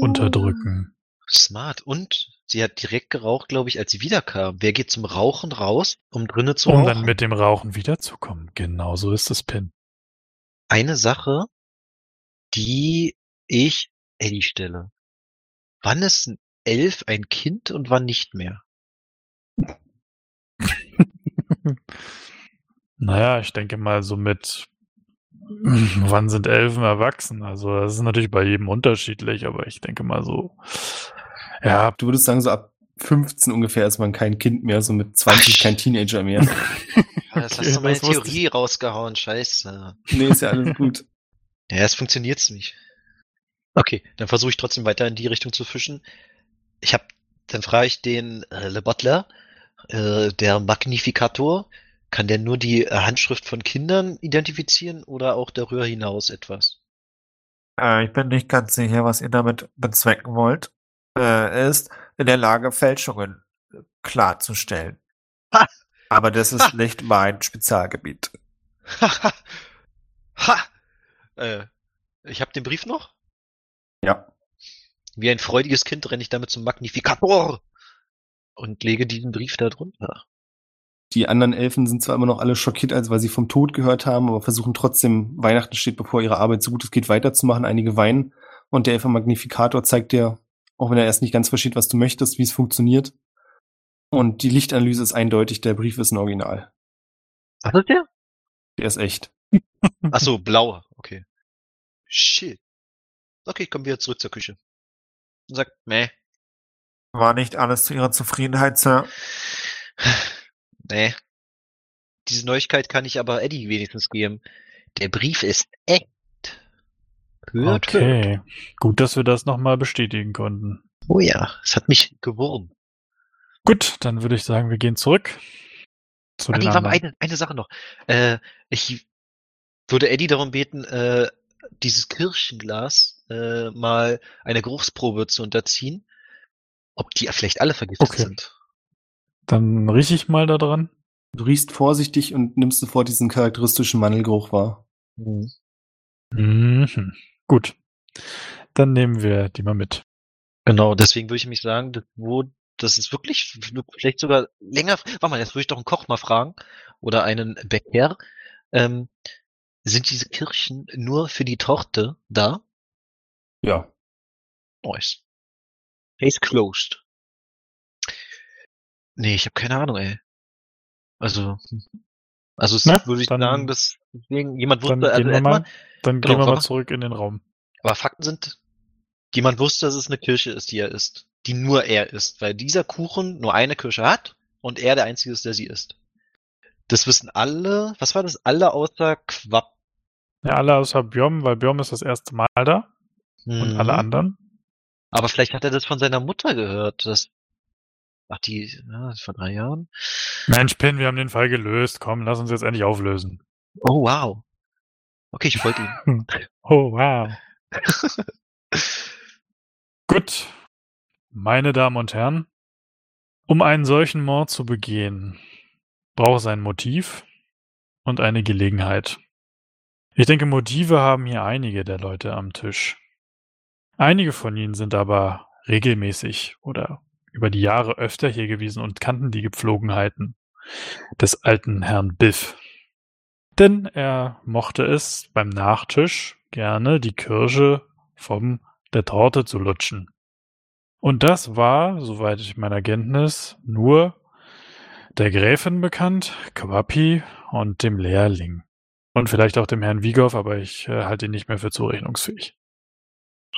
unterdrücken. Smart. Und sie hat direkt geraucht, glaube ich, als sie wiederkam. Wer geht zum Rauchen raus, um drinnen zu Um rauchen? dann mit dem Rauchen wiederzukommen. Genau so ist es, Pin. Eine Sache, die ich Eddie stelle. Wann ist ein Elf ein Kind und wann nicht mehr? Naja, ich denke mal so mit, wann sind Elfen erwachsen? Also das ist natürlich bei jedem unterschiedlich, aber ich denke mal so, ja, Du würdest sagen, so ab 15 ungefähr ist man kein Kind mehr, so mit 20 kein Teenager mehr. Das Okay, hast du meine Theorie rausgehauen, scheiße. nee, ist ja alles gut. Ja, es funktioniert's nicht. Okay, dann versuche ich trotzdem weiter in die Richtung zu fischen. Ich hab, dann frage ich den äh, Le Butler, äh, der Magnificator, kann der nur die äh, Handschrift von Kindern identifizieren oder auch darüber hinaus etwas? Äh, ich bin nicht ganz sicher, was ihr damit bezwecken wollt. Äh, ist in der Lage, Fälschungen äh, klarzustellen. Ha! Aber das ist Ha! nicht mein Spezialgebiet. ha! ha! Äh, ich habe den Brief noch. Ja. Wie ein freudiges Kind renne ich damit zum Magnificator und lege diesen Brief da drunter. Die anderen Elfen sind zwar immer noch alle schockiert, als weil sie vom Tod gehört haben, aber versuchen trotzdem, Weihnachten steht bevor, ihre Arbeit so gut es geht weiterzumachen. Einige weinen und der Elfer Magnifikator zeigt dir, auch wenn er erst nicht ganz versteht, was du möchtest, wie es funktioniert. Und die Lichtanalyse ist eindeutig, der Brief ist ein Original. Was ist der? Der ist echt. Ach so, blau. Okay. Shit. Okay, kommen wir zurück zur Küche. Und sagt, meh, War nicht alles zu ihrer Zufriedenheit, Sir? nee. Diese Neuigkeit kann ich aber Eddie wenigstens geben. Der Brief ist echt. Hört, hört. okay. Gut, dass wir das nochmal bestätigen konnten. Oh ja, es hat mich gewurmt. Gut, dann würde ich sagen, wir gehen zurück zu den nee, eine, eine Sache noch. Äh, ich würde Eddie darum beten, äh, dieses Kirschenglas äh, mal einer Geruchsprobe zu unterziehen. Ob die vielleicht alle vergiftet Okay. sind. Dann rieche ich mal da dran. Du riechst vorsichtig und nimmst sofort diesen charakteristischen Mandelgeruch wahr. Mhm. Gut. Dann nehmen wir die mal mit. Genau, deswegen würde ich mich sagen, wo, das ist wirklich vielleicht sogar länger. Warte mal, jetzt würde ich doch einen Koch mal fragen oder einen Bäcker. Ähm, sind diese Kirschen nur für die Torte da? Ja. Nice. Case closed. Nee, ich habe keine Ahnung, ey. Also, also es Na, würde ich dann- sagen, dass jemand Dann wusste, also gehen wir mal, dann genau, gehen wir mal zurück in den Raum. aber Fakten sind, jemand wusste, dass es eine Kirsche ist, die er isst. Die nur er isst, weil dieser Kuchen nur eine Kirsche hat und er der Einzige ist, der sie isst. Das wissen alle, was war das? Alle außer Quapp. Ja, alle außer Björn, weil Björn ist das erste Mal da und Mhm. alle anderen. Aber vielleicht hat er das von seiner Mutter gehört, dass, ach, die, ja, vor drei Jahren. Mensch, Pin, wir haben den Fall gelöst. Komm, lass uns jetzt endlich auflösen. Oh, wow. Okay, ich folge ihm. Oh, wow. Gut. Meine Damen und Herren, um einen solchen Mord zu begehen, braucht es ein Motiv und eine Gelegenheit. Ich denke, Motive haben hier einige der Leute am Tisch. Einige von ihnen sind aber regelmäßig oder über die Jahre öfter hier gewesen und kannten die Gepflogenheiten des alten Herrn Biff. Denn er mochte es beim Nachtisch gerne die Kirsche vom der Torte zu lutschen. Und das war, soweit ich meiner Kenntnis, nur der Gräfin bekannt, Quappi und dem Lehrling. Und vielleicht auch dem Herrn Wiegow, aber ich äh, halte ihn nicht mehr für zurechnungsfähig.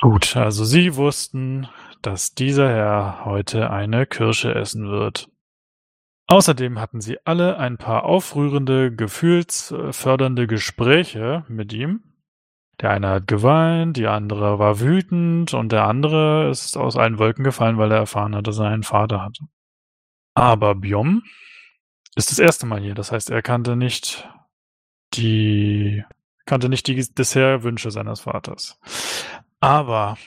Gut, also Sie wussten, dass dieser Herr heute eine Kirsche essen wird. Außerdem hatten sie alle ein paar aufrührende, gefühlsfördernde Gespräche mit ihm. Der eine hat geweint, die andere war wütend und der andere ist aus allen Wolken gefallen, weil er erfahren hat, dass er einen Vater hatte. Aber Bjom ist das erste Mal hier, das heißt, er kannte nicht die kannte nicht die Dessertwünsche seines Vaters. Aber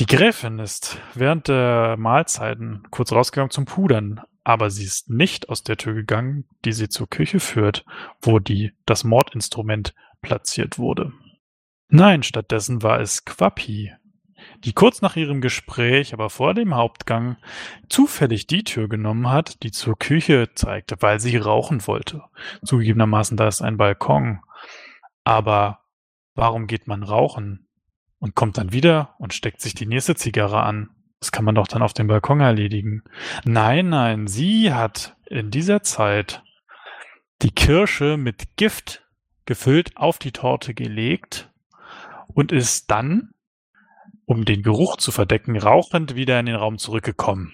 die Gräfin ist während der Mahlzeiten kurz rausgegangen zum Pudern, aber sie ist nicht aus der Tür gegangen, die sie zur Küche führt, wo die, das Mordinstrument platziert wurde. Nein, stattdessen war es Quappi, die kurz nach ihrem Gespräch, aber vor dem Hauptgang, zufällig die Tür genommen hat, die zur Küche zeigte, weil sie rauchen wollte. Zugegebenermaßen, da ist ein Balkon. Aber warum geht man rauchen und kommt dann wieder und steckt sich die nächste Zigarre an? Das kann man doch dann auf dem Balkon erledigen. Nein, nein, sie hat in dieser Zeit die Kirsche mit Gift gefüllt auf die Torte gelegt und ist dann, um den Geruch zu verdecken, rauchend wieder in den Raum zurückgekommen.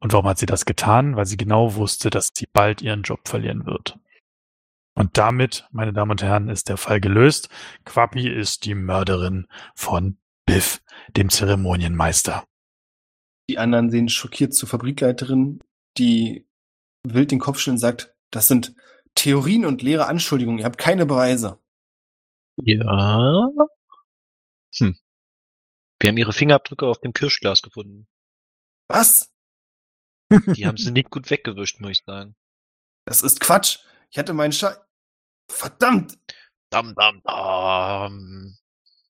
Und warum hat sie das getan? Weil sie genau wusste, dass sie bald ihren Job verlieren wird. Und damit, meine Damen und Herren, ist der Fall gelöst. Quappi ist die Mörderin von Biff, dem Zeremonienmeister. Die anderen sehen schockiert zur Fabrikleiterin, die wild den Kopf schüttelt und sagt, das sind Theorien und leere Anschuldigungen, ihr habt keine Beweise. Ja. Hm. Wir haben ihre Fingerabdrücke auf dem Kirschglas gefunden. Was? Die haben sie nicht gut weggewischt, muss ich sagen. Das ist Quatsch. Ich hatte meinen Schei... Verdammt! Dam, dam, dam.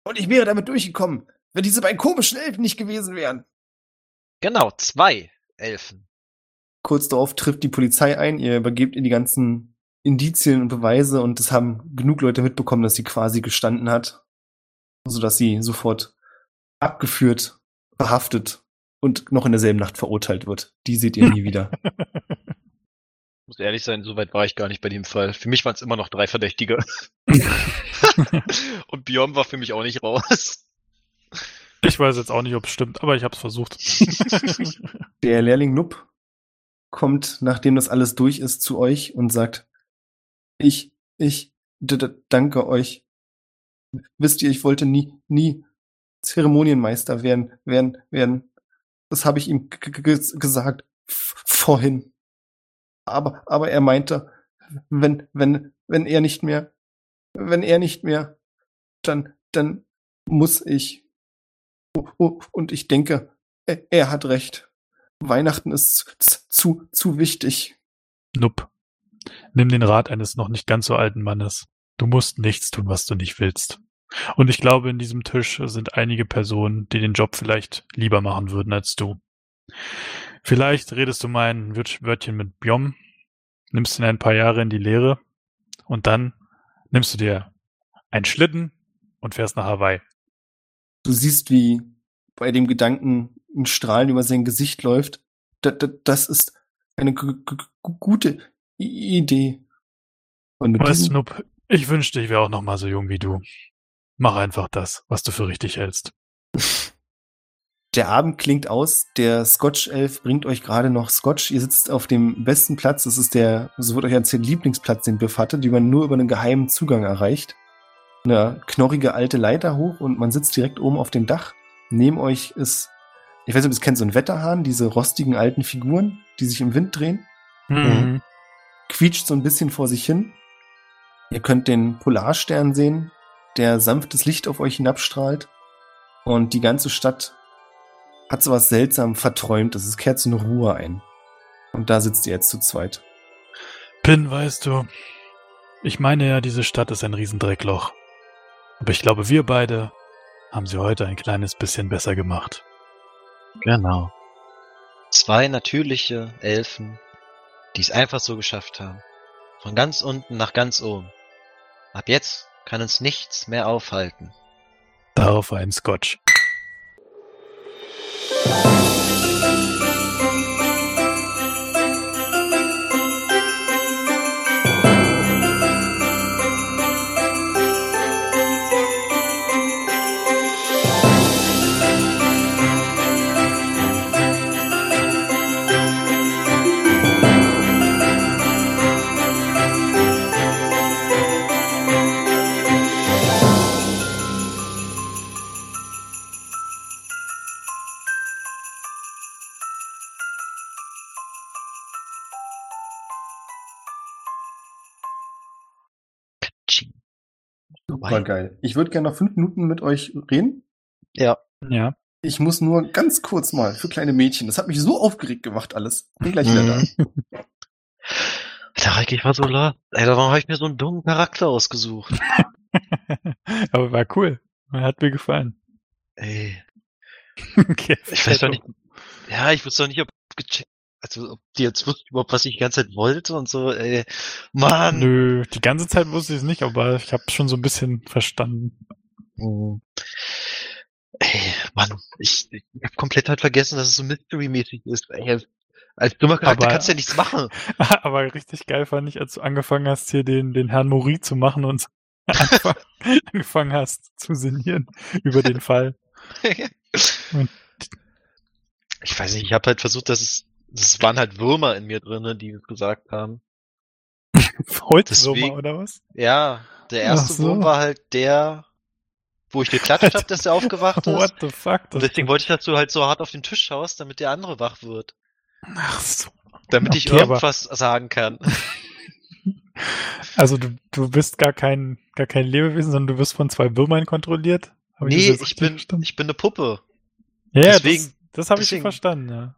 Und ich wäre damit durchgekommen, wenn diese beiden komischen Elfen nicht gewesen wären. Genau, zwei Elfen. Kurz darauf trifft die Polizei ein, ihr übergebt ihr die ganzen Indizien und Beweise und es haben genug Leute mitbekommen, dass sie quasi gestanden hat, sodass sie sofort abgeführt, verhaftet und noch in derselben Nacht verurteilt wird. Die seht ihr nie wieder. Muss ehrlich sein, so weit war ich gar nicht bei dem Fall. Für mich waren es immer noch drei Verdächtige. Und Björn war für mich auch nicht raus. Ich weiß jetzt auch nicht, ob es stimmt, aber ich habe es versucht. Der Lehrling Nupp kommt, nachdem das alles durch ist, zu euch und sagt, ich, ich danke euch. Wisst ihr, ich wollte nie, nie Zeremonienmeister werden, werden, werden. Das habe ich ihm gesagt vorhin. Aber, aber er meinte, wenn, wenn, wenn er nicht mehr, wenn er nicht mehr, dann, dann muss ich. Und ich denke, er, er hat recht. Weihnachten ist zu, zu wichtig. Nupp. Nimm den Rat eines noch nicht ganz so alten Mannes. Du musst nichts tun, was du nicht willst. Und ich glaube, in diesem Tisch sind einige Personen, die den Job vielleicht lieber machen würden als du. Vielleicht redest du mal ein Wörtchen mit Bjom, nimmst ihn ein paar Jahre in die Lehre und dann nimmst du dir einen Schlitten und fährst nach Hawaii. Du siehst, wie bei dem Gedanken ein Strahlen über sein Gesicht läuft. das ist eine gute Idee. Und weißt du, Snoop, ich wünschte, ich wäre auch noch mal so jung wie du. Mach einfach das, was du für richtig hältst. Der Abend klingt aus. Der Scotch-Elf bringt euch gerade noch Scotch. Ihr sitzt auf dem besten Platz. Das ist der, so wird euch erzählt, Lieblingsplatz, den Biff hatte, die man nur über einen geheimen Zugang erreicht. Eine knorrige alte Leiter hoch und man sitzt direkt oben auf dem Dach. Neben euch ist, ich weiß nicht, ob ihr es kennt, so ein Wetterhahn, diese rostigen alten Figuren, die sich im Wind drehen. Mhm. Quietscht so ein bisschen vor sich hin. Ihr könnt den Polarstern sehen, der sanftes Licht auf euch hinabstrahlt. Und die ganze Stadt hat so was seltsam verträumt. Es kehrt so eine Ruhe ein. Und da sitzt ihr jetzt zu zweit. Pin, weißt du, ich meine ja, diese Stadt ist ein Riesendreckloch. Aber ich glaube, wir beide haben sie heute ein kleines bisschen besser gemacht. Genau. Zwei natürliche Elfen, die es einfach so geschafft haben. Von ganz unten nach ganz oben. Ab jetzt kann uns nichts mehr aufhalten. Darauf ein Scotch. Bye. Super geil. Ich würde gerne noch fünf Minuten mit euch reden. Ja. Ja. Ich muss nur ganz kurz mal für kleine Mädchen. Das hat mich so aufgeregt gemacht alles. Bin gleich wieder da. Der Reike, ich war so la. Ey, warum habe ich mir so einen dummen Charakter ausgesucht? Aber war cool. Hat mir gefallen. Ey, Okay, Ich weiß doch nicht. Ja, ich wusste doch nicht, ob gecheckt, also ob die jetzt wussten überhaupt, was ich die ganze Zeit wollte und so, ey. Mann. Nö, die ganze Zeit wusste ich es nicht, aber ich habe schon so ein bisschen verstanden. Hm. Ey, Mann, ich, ich hab komplett halt vergessen, dass es so Mystery-mäßig ist. Ey, als dummer Charakter Aber- kannst du ja nichts machen. Aber richtig geil fand ich, als du angefangen hast, hier den, den Herrn Mori zu machen und angefangen hast zu sinnieren über den Fall. Ich weiß nicht, ich habe halt versucht, dass es, es waren halt Würmer in mir drinne, die es gesagt haben. Holzwürmer oder was? Ja, der erste so. Wurm war halt der, wo ich geklatscht habe, dass der aufgewacht ist. What the fuck? Und deswegen wollte ich, dass du halt so hart auf den Tisch schaust, damit der andere wach wird. Ach so. Damit ich Okay, aber- irgendwas sagen kann. Also du, du bist gar kein, gar kein Lebewesen, sondern du wirst von zwei Würmern kontrolliert? Hab nee, ich richtig bin, ich bin eine Puppe. ja, deswegen- das, das habe ich verstanden, ja.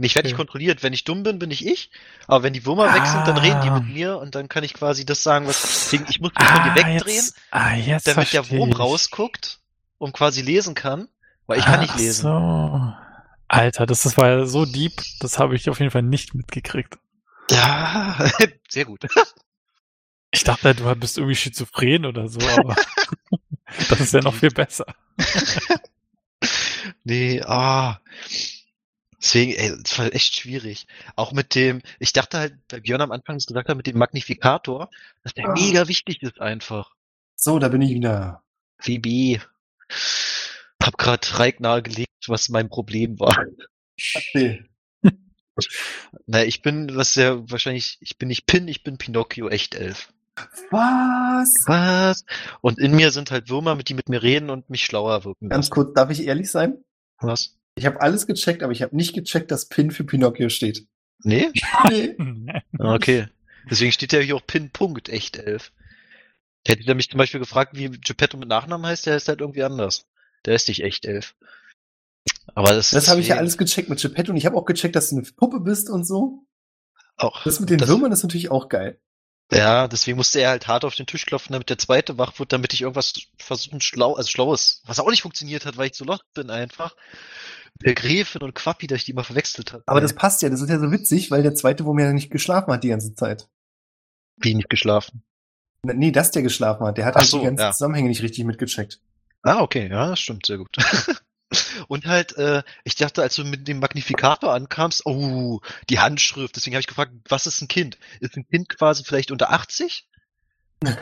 Ich werde nicht Okay. kontrolliert. Wenn ich dumm bin, bin ich ich. Aber wenn die Würmer weg sind, dann reden die Ah. mit mir und dann kann ich quasi das sagen, was. Deswegen, ich muss mich von dir wegdrehen, jetzt, ah, jetzt damit der Wurm ich. rausguckt und quasi lesen kann. Weil ich kann nicht lesen. So. Alter, das, das war ja so deep, das habe ich auf jeden Fall nicht mitgekriegt. Ja, sehr gut. Ich dachte, du bist irgendwie schizophren oder so, aber das ist ja noch viel besser. Nee, ah. Deswegen, ey, das war echt schwierig. Auch mit dem, ich dachte halt, bei Björn am Anfang gesagt hat, mit dem Magnifikator, dass der Ah. mega wichtig ist einfach. So, da bin ich wieder. VB. Hab grad Reik nahegelegt, was mein Problem war. Nee. Na, ich bin, was ja wahrscheinlich, ich bin nicht Pin, ich bin Pinocchio, echt elf. Was? Was? Und in mir sind halt Würmer, mit die mit mir reden und mich schlauer wirken Ganz kurz, darf ich ehrlich sein? Was? Ich habe alles gecheckt, aber ich habe nicht gecheckt, dass Pin für Pinocchio steht. Nee? Nee. Ah, Okay. Deswegen steht ja hier auch Pin Punkt, echt elf. Hätte der mich zum Beispiel gefragt, wie Geppetto mit Nachnamen heißt, der ist halt irgendwie anders. Der ist nicht echt elf. Aber das, Das habe ich ja deswegen alles gecheckt mit Geppetto und ich habe auch gecheckt, dass du eine Puppe bist und so. auch. Das mit den das- Würmern ist natürlich auch geil. Ja, deswegen musste er halt hart auf den Tisch klopfen, damit der zweite wach wird, damit ich irgendwas versuchen schlau, also schlaues, was auch nicht funktioniert hat, weil ich so lost bin einfach. Der Gräfin und Quappi, dass ich die mal verwechselt habe. Aber das passt ja, das ist ja so witzig, weil der zweite Wurm ja nicht geschlafen hat die ganze Zeit. Wie nicht geschlafen. Na, Nee, dass der geschlafen hat. Der hat Ach halt so, die ganzen ja. Zusammenhänge nicht richtig mitgecheckt. Ah, okay, ja, das stimmt, sehr gut. Und halt, äh, ich dachte, als du mit dem Magnifikator ankamst, oh, die Handschrift, deswegen habe ich gefragt, was ist ein Kind? Ist ein Kind quasi vielleicht unter 80? Weil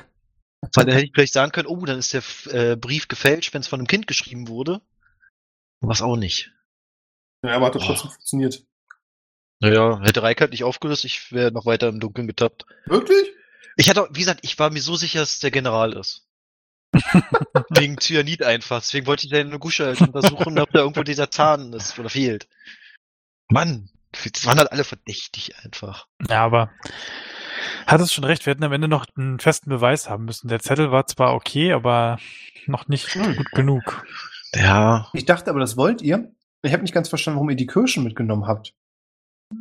dann hätte ich vielleicht sagen können, oh, dann ist der äh, Brief gefälscht, wenn es von einem Kind geschrieben wurde. Was auch nicht. Ja, aber hat doch Oh. trotzdem funktioniert. Naja, hätte Reik halt nicht aufgelöst, ich wäre noch weiter im Dunkeln getappt. Wirklich? Ich hatte, auch- wie gesagt, ich war mir so sicher, dass es der General ist. Wegen Cyanid einfach. Deswegen wollte ich seine Gusche halt untersuchen, ob da irgendwo dieser Zahn ist oder fehlt. Mann, das waren halt alle verdächtig einfach. Ja, aber hattest schon recht, wir hätten am Ende noch einen festen Beweis haben müssen. Der Zettel war zwar okay, aber noch nicht Hm. gut genug. Ja. Ich dachte aber, das wollt ihr. Ich habe nicht ganz verstanden, warum ihr die Kirschen mitgenommen habt.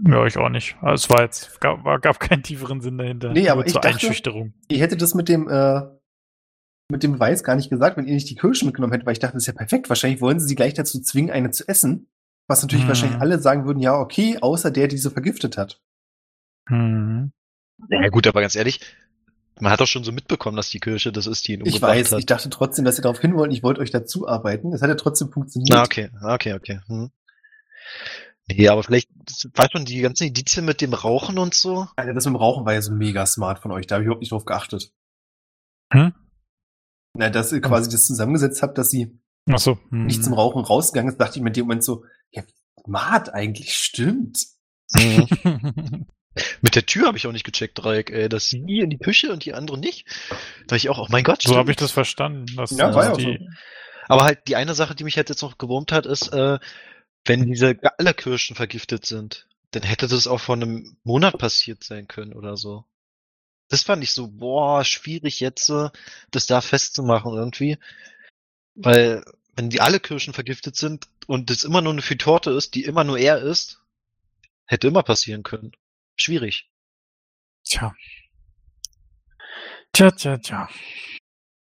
Ja, ich auch nicht. Also es war jetzt, gab, war, gab keinen tieferen Sinn dahinter. Nee, aber ich zur dachte- Einschüchterung. Ihr hättet das mit dem, äh, mit dem Beweis gar nicht gesagt, wenn ihr nicht die Kirschen mitgenommen hättet, weil ich dachte, das ist ja perfekt. Wahrscheinlich wollen sie sie gleich dazu zwingen, eine zu essen. Was natürlich Hm. wahrscheinlich alle sagen würden, ja, okay, außer der, die sie vergiftet hat. Hm. Ja gut, aber ganz ehrlich, man hat doch schon so mitbekommen, dass die Kirche das ist, die ihn Ich umgebracht weiß, hat. ich dachte trotzdem, dass ihr darauf hin wollt, ich wollte euch dazu arbeiten. Es hat ja trotzdem funktioniert. Na, okay, okay, okay. Hm. Nee, aber vielleicht, weißt du, die ganzen Indizien mit dem Rauchen und so. Alter, das mit dem Rauchen war ja so mega smart von euch. Da habe ich überhaupt nicht drauf geachtet. Hm? Na, dass ihr quasi das zusammengesetzt habt, dass sie Ach so. Hm. nicht zum Rauchen rausgegangen ist, dachte ich mir in dem Moment so, ja, wie smart eigentlich, stimmt. Mit der Tür habe ich auch nicht gecheckt, Dreieck, ey. Dass sie in die Küche und die andere nicht. Da ich auch, oh mein Gott, so habe ich das verstanden. Dass, Ja, war ja auch die, Aber halt die eine Sache, die mich halt jetzt noch gewurmt hat, ist, äh, wenn diese alle Kirschen vergiftet sind, dann hätte das auch vor einem Monat passiert sein können oder so. Das fand ich so, boah, schwierig jetzt, äh, das da festzumachen irgendwie. Weil, wenn die alle Kirschen vergiftet sind und es immer nur eine Torte ist, die immer nur er ist, hätte immer passieren können. Schwierig. Tja. Tja, tja, tja.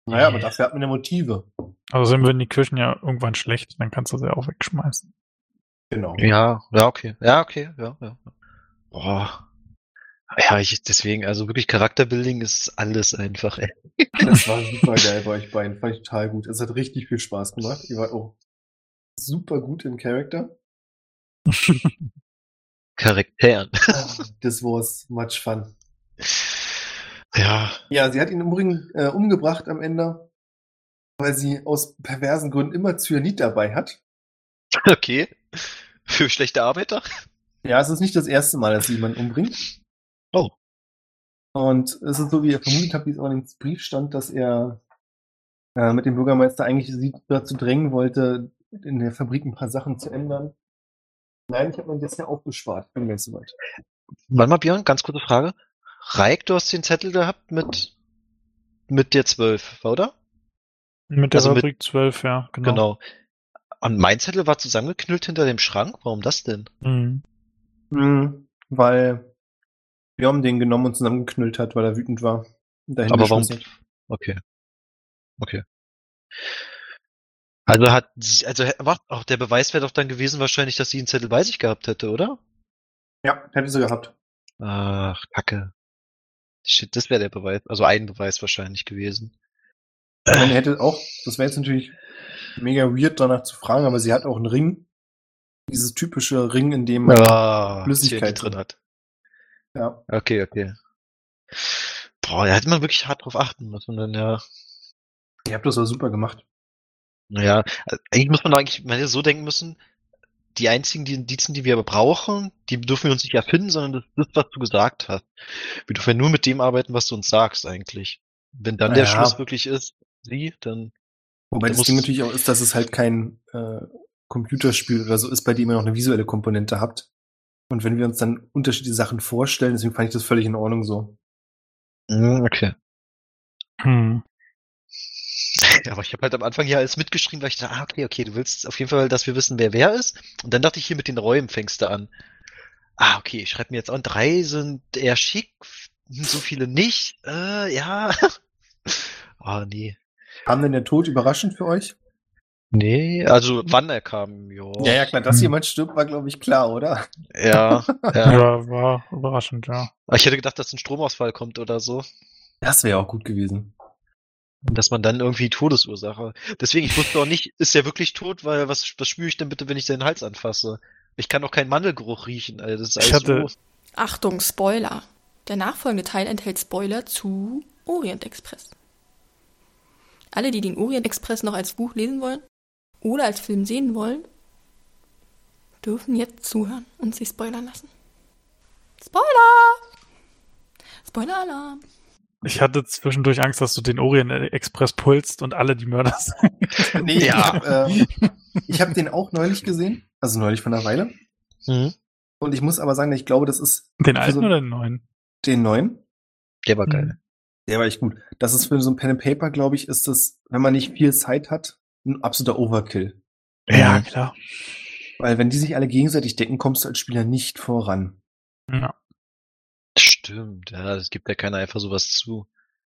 Naja, aber dafür hat man ja Motive. Also sind wir in die Kirchen ja irgendwann schlecht, dann kannst du sie auch wegschmeißen. Genau. Ja, ja, okay. Ja, okay, ja, ja. Boah. Ja, ich, deswegen, also wirklich Charakterbuilding ist alles einfach, ey. Das war super geil bei euch beiden. Fand ich total gut. Es hat richtig viel Spaß gemacht. Ihr wart auch super gut im Charakter. Charakteren. Das war's much fun. Ja. Ja, sie hat ihn im Übrigen äh, umgebracht am Ende, weil sie aus perversen Gründen immer Cyanid dabei hat. Okay. Für schlechte Arbeiter? Ja, es ist nicht das erste Mal, dass sie jemanden umbringt. Oh. Und es ist so, wie ihr vermutet habt, wie es auch in dem Brief stand, dass er äh, mit dem Bürgermeister eigentlich sie dazu drängen wollte, in der Fabrik ein paar Sachen zu ändern. Nein, ich habe mir das ja aufgespart. Bin gleich soweit. Warte mal, Björn, ganz kurze Frage. Reik, du hast den Zettel gehabt mit, mit der 12, oder? Mit der Also mit- Fabrik 12, ja, genau. Genau. Und mein Zettel war zusammengeknüllt hinter dem Schrank. Warum das denn? Mhm. Mhm, weil Björn den genommen und zusammengeknüllt hat, weil er wütend war. Aber warum? hat. Okay. Okay. Also hat, sie- also warte, auch der Beweis wäre doch dann gewesen wahrscheinlich, dass sie einen Zettel bei sich gehabt hätte, oder? Ja, hätte sie gehabt. Ach, Kacke. Shit, das wäre der Beweis, also ein Beweis wahrscheinlich gewesen. Er hätte auch, das wäre jetzt natürlich mega weird, danach zu fragen, aber sie hat auch einen Ring. Dieses typische Ring, in dem man, Ah, Flüssigkeit drin hat. Ja, Okay, okay. Boah, da hätte man wirklich hart drauf achten müssen, dann ja. ihr habt das aber super gemacht. Naja, also eigentlich muss man eigentlich man hätte so denken müssen, die einzigen die Indizien, die wir aber brauchen, die dürfen wir uns nicht erfinden, sondern das ist, was du gesagt hast. Wir dürfen ja nur mit dem arbeiten, was du uns sagst eigentlich. Wenn dann der Ja. Schluss wirklich ist, sie, dann Wobei Da das Ding natürlich auch ist, dass es halt kein äh, Computerspiel oder so ist, bei dem ihr noch eine visuelle Komponente habt. Und wenn wir uns dann unterschiedliche Sachen vorstellen, deswegen fand ich das völlig in Ordnung so. Mm, okay. Hm. Ja, aber ich habe halt am Anfang hier alles mitgeschrieben, weil ich dachte, ah, okay, okay, du willst auf jeden Fall, dass wir wissen, wer wer ist. Und dann dachte ich hier mit den Räumen fängst du an. Ah, okay, ich schreibe mir jetzt an, drei sind eher schick, so viele nicht. Äh, ja. Ah, nee. Kam denn der Tod überraschend für euch? Nee, also wann er kam, jo. Ja, ja, klar, dass Hm. jemand stirbt, war, glaube ich, klar, oder? Ja, Ja. ja. war überraschend, ja. Aber Ich hätte gedacht, dass ein Stromausfall kommt oder so. Das wäre auch gut gewesen. Und dass man dann irgendwie Todesursache. Deswegen, ich wusste auch nicht, ist er wirklich tot, weil was, was spüre ich denn bitte, wenn ich seinen Hals anfasse? Ich kann doch keinen Mandelgeruch riechen, Alter. Das ist alles Ich hatte- roh. Achtung, Spoiler. Der nachfolgende Teil enthält Spoiler zu Orient Express. Alle, die den Orient Express noch als Buch lesen wollen oder als Film sehen wollen, dürfen jetzt zuhören und sich spoilern lassen. Spoiler! Spoiler-Alarm! Ich hatte zwischendurch Angst, dass du den Orient Express pulst und alle die Mörder sind. Nee, Ja. ich habe ähm, ich hab den auch neulich gesehen. Also neulich von einer Weile. Mhm. Und ich muss aber sagen, ich glaube, das ist Den alten so oder den neuen? den neuen. Der war geil. Der war echt gut. Das ist für so ein Pen and Paper, glaube ich, ist das, wenn man nicht viel Zeit hat, ein absoluter Overkill. Ja, Mhm. klar. Weil wenn die sich alle gegenseitig decken, kommst du als Spieler nicht voran. Ja. Stimmt, ja, es gibt ja keiner einfach sowas zu.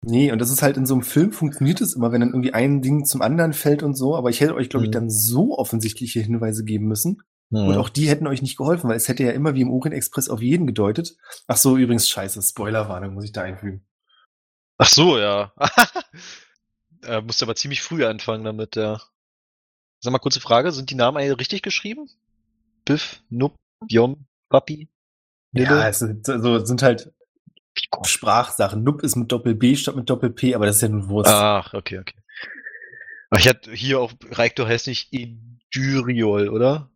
Nee, und das ist halt in so einem Film funktioniert es immer, wenn dann irgendwie ein Ding zum anderen fällt und so. Aber ich hätte euch, glaube ich, Mhm. dann so offensichtliche Hinweise geben müssen. Mhm. Und auch die hätten euch nicht geholfen, weil es hätte ja immer wie im Orient Express auf jeden gedeutet. Ach so, übrigens, scheiße, Spoilerwarnung muss ich da einfügen. Ach so, ja. äh, musste aber ziemlich früh anfangen damit, ja. Sag mal, kurze Frage, sind die Namen alle richtig geschrieben? Biff, Nup, Jom, Papi, Nille? Ja, es sind, also, sind halt. Sprachsachen. Nup ist mit Doppel B statt mit Doppel P, aber das ist ja nun Wurst. Ach, okay, okay. Ich hatte hier auch, Reiktor heißt nicht Edyriol, oder?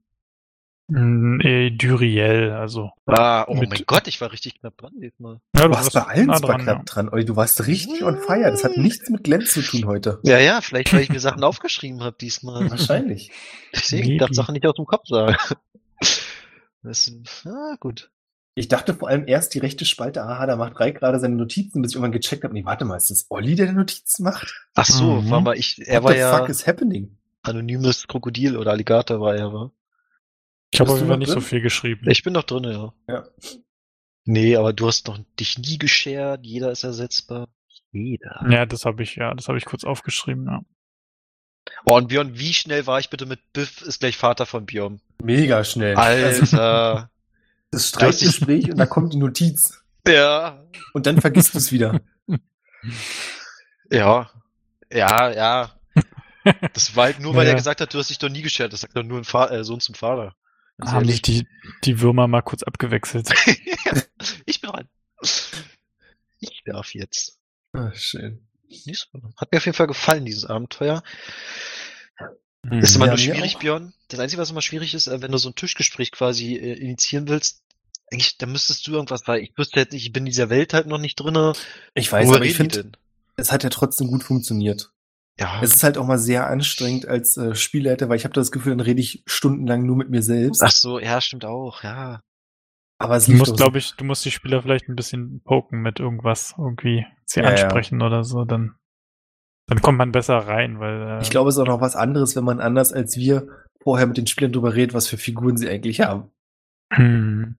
Äh, Duriel, also. Ah, oh Mit- mein Gott, ich war richtig knapp dran diesmal. Ja, Du warst bei allen nah super dran, knapp ja. dran. Olli, du warst richtig on fire. Das hat nichts mit Glänz zu tun heute. Ja, ja, vielleicht, weil ich mir Sachen aufgeschrieben habe diesmal. Wahrscheinlich. Deswegen, ich darf Sachen nicht aus dem Kopf sagen. Das, ah, gut. Ich dachte vor allem erst die rechte Spalte, aha, da macht Reik gerade seine Notizen, bis ich irgendwann gecheckt habe, nee, warte mal, ist das Olli, der die Notizen macht? Ach so, Mhm. war mal ich, er What war the ja fuck is happening? anonymes Krokodil oder Alligator war er, war. Ich habe Bist auf du jeden Fall noch nicht so viel geschrieben. Ich bin noch drin, ja. Ja. Nee, aber du hast noch dich nie geschert, jeder ist ersetzbar. Jeder. Ja, das habe ich, ja, das habe ich kurz aufgeschrieben, ja. Oh, und Björn, wie schnell war ich bitte mit Biff ist gleich Vater von Björn? Mega schnell. Also, Alter. das Streitgespräch und da kommt die Notiz. ja. Und dann vergisst du es wieder. Ja. Ja, ja. Das war halt nur, weil Ja. er gesagt hat, du hast dich doch nie geschert. Das sagt doch nur ein Fa äh, Sohn zum Vater. Haben sich die, die Würmer mal kurz abgewechselt. ich bin dran. Ich darf jetzt. Ah, schön. Hat mir auf jeden Fall gefallen, dieses Abenteuer. Hm. Ist immer Ja, nur schwierig. Björn. Das Einzige, was immer schwierig ist, äh, wenn du so ein Tischgespräch quasi äh, initiieren willst, eigentlich, da müsstest du irgendwas, weil ich wüsste jetzt nicht, ich bin in dieser Welt halt noch nicht drinne. Ich weiß, Worüber aber ich finde, es hat ja trotzdem gut funktioniert. Ja. Es ist halt auch mal sehr anstrengend als äh, Spielleiter, weil ich habe das Gefühl, dann rede ich stundenlang nur mit mir selbst. Ach so, ja, stimmt auch, ja. aber es Du musst, glaube ich, du musst die Spieler vielleicht ein bisschen poken mit irgendwas, irgendwie sie Ja, ja. ansprechen oder so, dann, dann kommt man besser rein, weil äh, Ich glaube, es ist auch noch was anderes, wenn man anders als wir vorher mit den Spielern drüber redet, was für Figuren sie eigentlich haben. hm,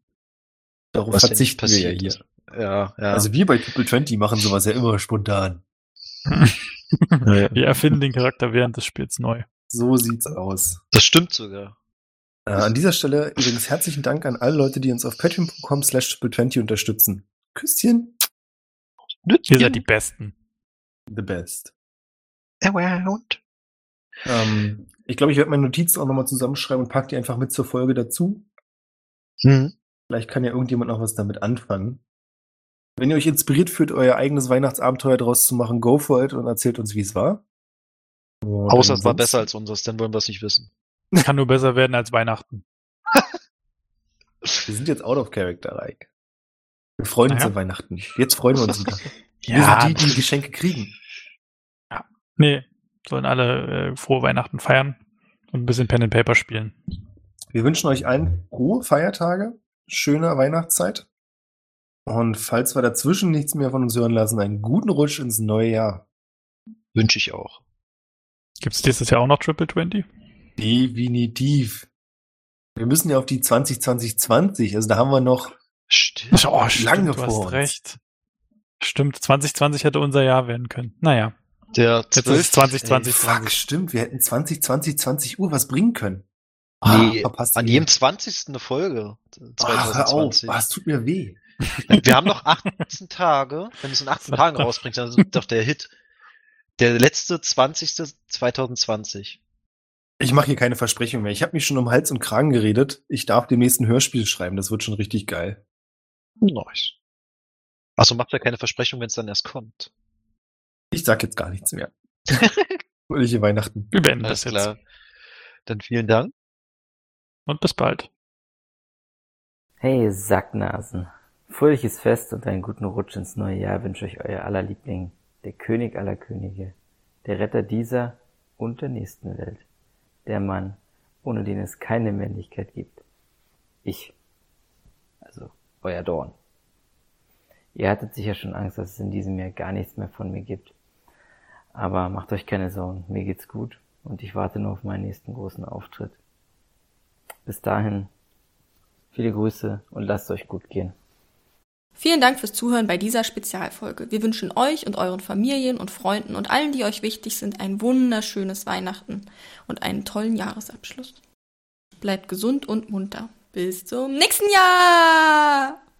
Darauf Was ja verzichten wir ja hier. Ja, ja. Also wir bei Triple 20 machen sowas ja immer spontan. wir erfinden den Charakter während des Spiels neu. So sieht's aus. das stimmt sogar. Äh, an dieser Stelle übrigens herzlichen Dank an alle Leute, die uns auf patreon.com slash triple20 unterstützen. Küsschen. Ihr seid die Besten. The best. Around. Ähm, ich glaube, ich werde meine Notizen auch nochmal zusammenschreiben und pack die einfach mit zur Folge dazu. Hm. Vielleicht kann ja irgendjemand noch was damit anfangen. Wenn ihr euch inspiriert fühlt, euer eigenes Weihnachtsabenteuer draus zu machen, go for it und erzählt uns, wie es war. Und Außer es war besser als unseres, dann wollen wir es nicht wissen. Kann nur besser werden als Weihnachten. Wir sind jetzt out of character, like. Wir freuen uns Naja. an Weihnachten. Jetzt freuen wir uns wieder. Wir Ja, sind die, die Geschenke kriegen. nee, sollen alle äh, frohe Weihnachten feiern und ein bisschen Pen and Paper spielen. Wir wünschen euch allen frohe Feiertage, schöne Weihnachtszeit. Und falls wir dazwischen nichts mehr von uns hören lassen, einen guten Rutsch ins neue Jahr. Wünsche ich auch. Gibt es dieses Jahr auch noch Triple 20? Definitiv. Wir müssen ja auf die 2020, also da haben wir noch, Stimmt. Oh, stimmt, Lange du hast vor uns. recht. Stimmt, 2020 hätte unser Jahr werden können. Naja, Der Jetzt ist 12. es 2020. fuck, stimmt, wir hätten 2020, 20 Uhr was bringen können. Nee, verpasst an jedem 20. eine Folge. Ach, hör auf, 2020. Ah, es tut mir weh. Wir haben noch 18 Tage. Wenn du es in 18 Tagen rausbringst, dann ist doch der Hit. Der letzte 20. 2020. Ich mache hier keine Versprechung mehr. Ich habe mich schon um Hals und Kragen geredet. Ich darf demnächst ein Hörspiel schreiben. Das wird schon richtig geil. Nice. Achso, macht ja keine Versprechung, wenn es dann erst kommt. Ich sag jetzt gar nichts mehr. Fröhliche Weihnachten. wir beenden Alles das jetzt. klar. Dann vielen Dank. Und bis bald. Hey Sacknasen. Fröhliches Fest und einen guten Rutsch ins neue Jahr wünsche euch euer aller Liebling, der König aller Könige, der Retter dieser und der nächsten Welt, der Mann, ohne den es keine Männlichkeit gibt. Ich. Also, euer Dorn. Ihr hattet sicher schon Angst, dass es in diesem Jahr gar nichts mehr von mir gibt. Aber macht euch keine Sorgen, mir geht's gut und ich warte nur auf meinen nächsten großen Auftritt. Bis dahin, viele Grüße und lasst euch gut gehen. Vielen Dank fürs Zuhören bei dieser Spezialfolge. Wir wünschen euch und euren Familien und Freunden und allen, die euch wichtig sind, ein wunderschönes Weihnachten und einen tollen Jahresabschluss. Bleibt gesund und munter. Bis zum nächsten Jahr!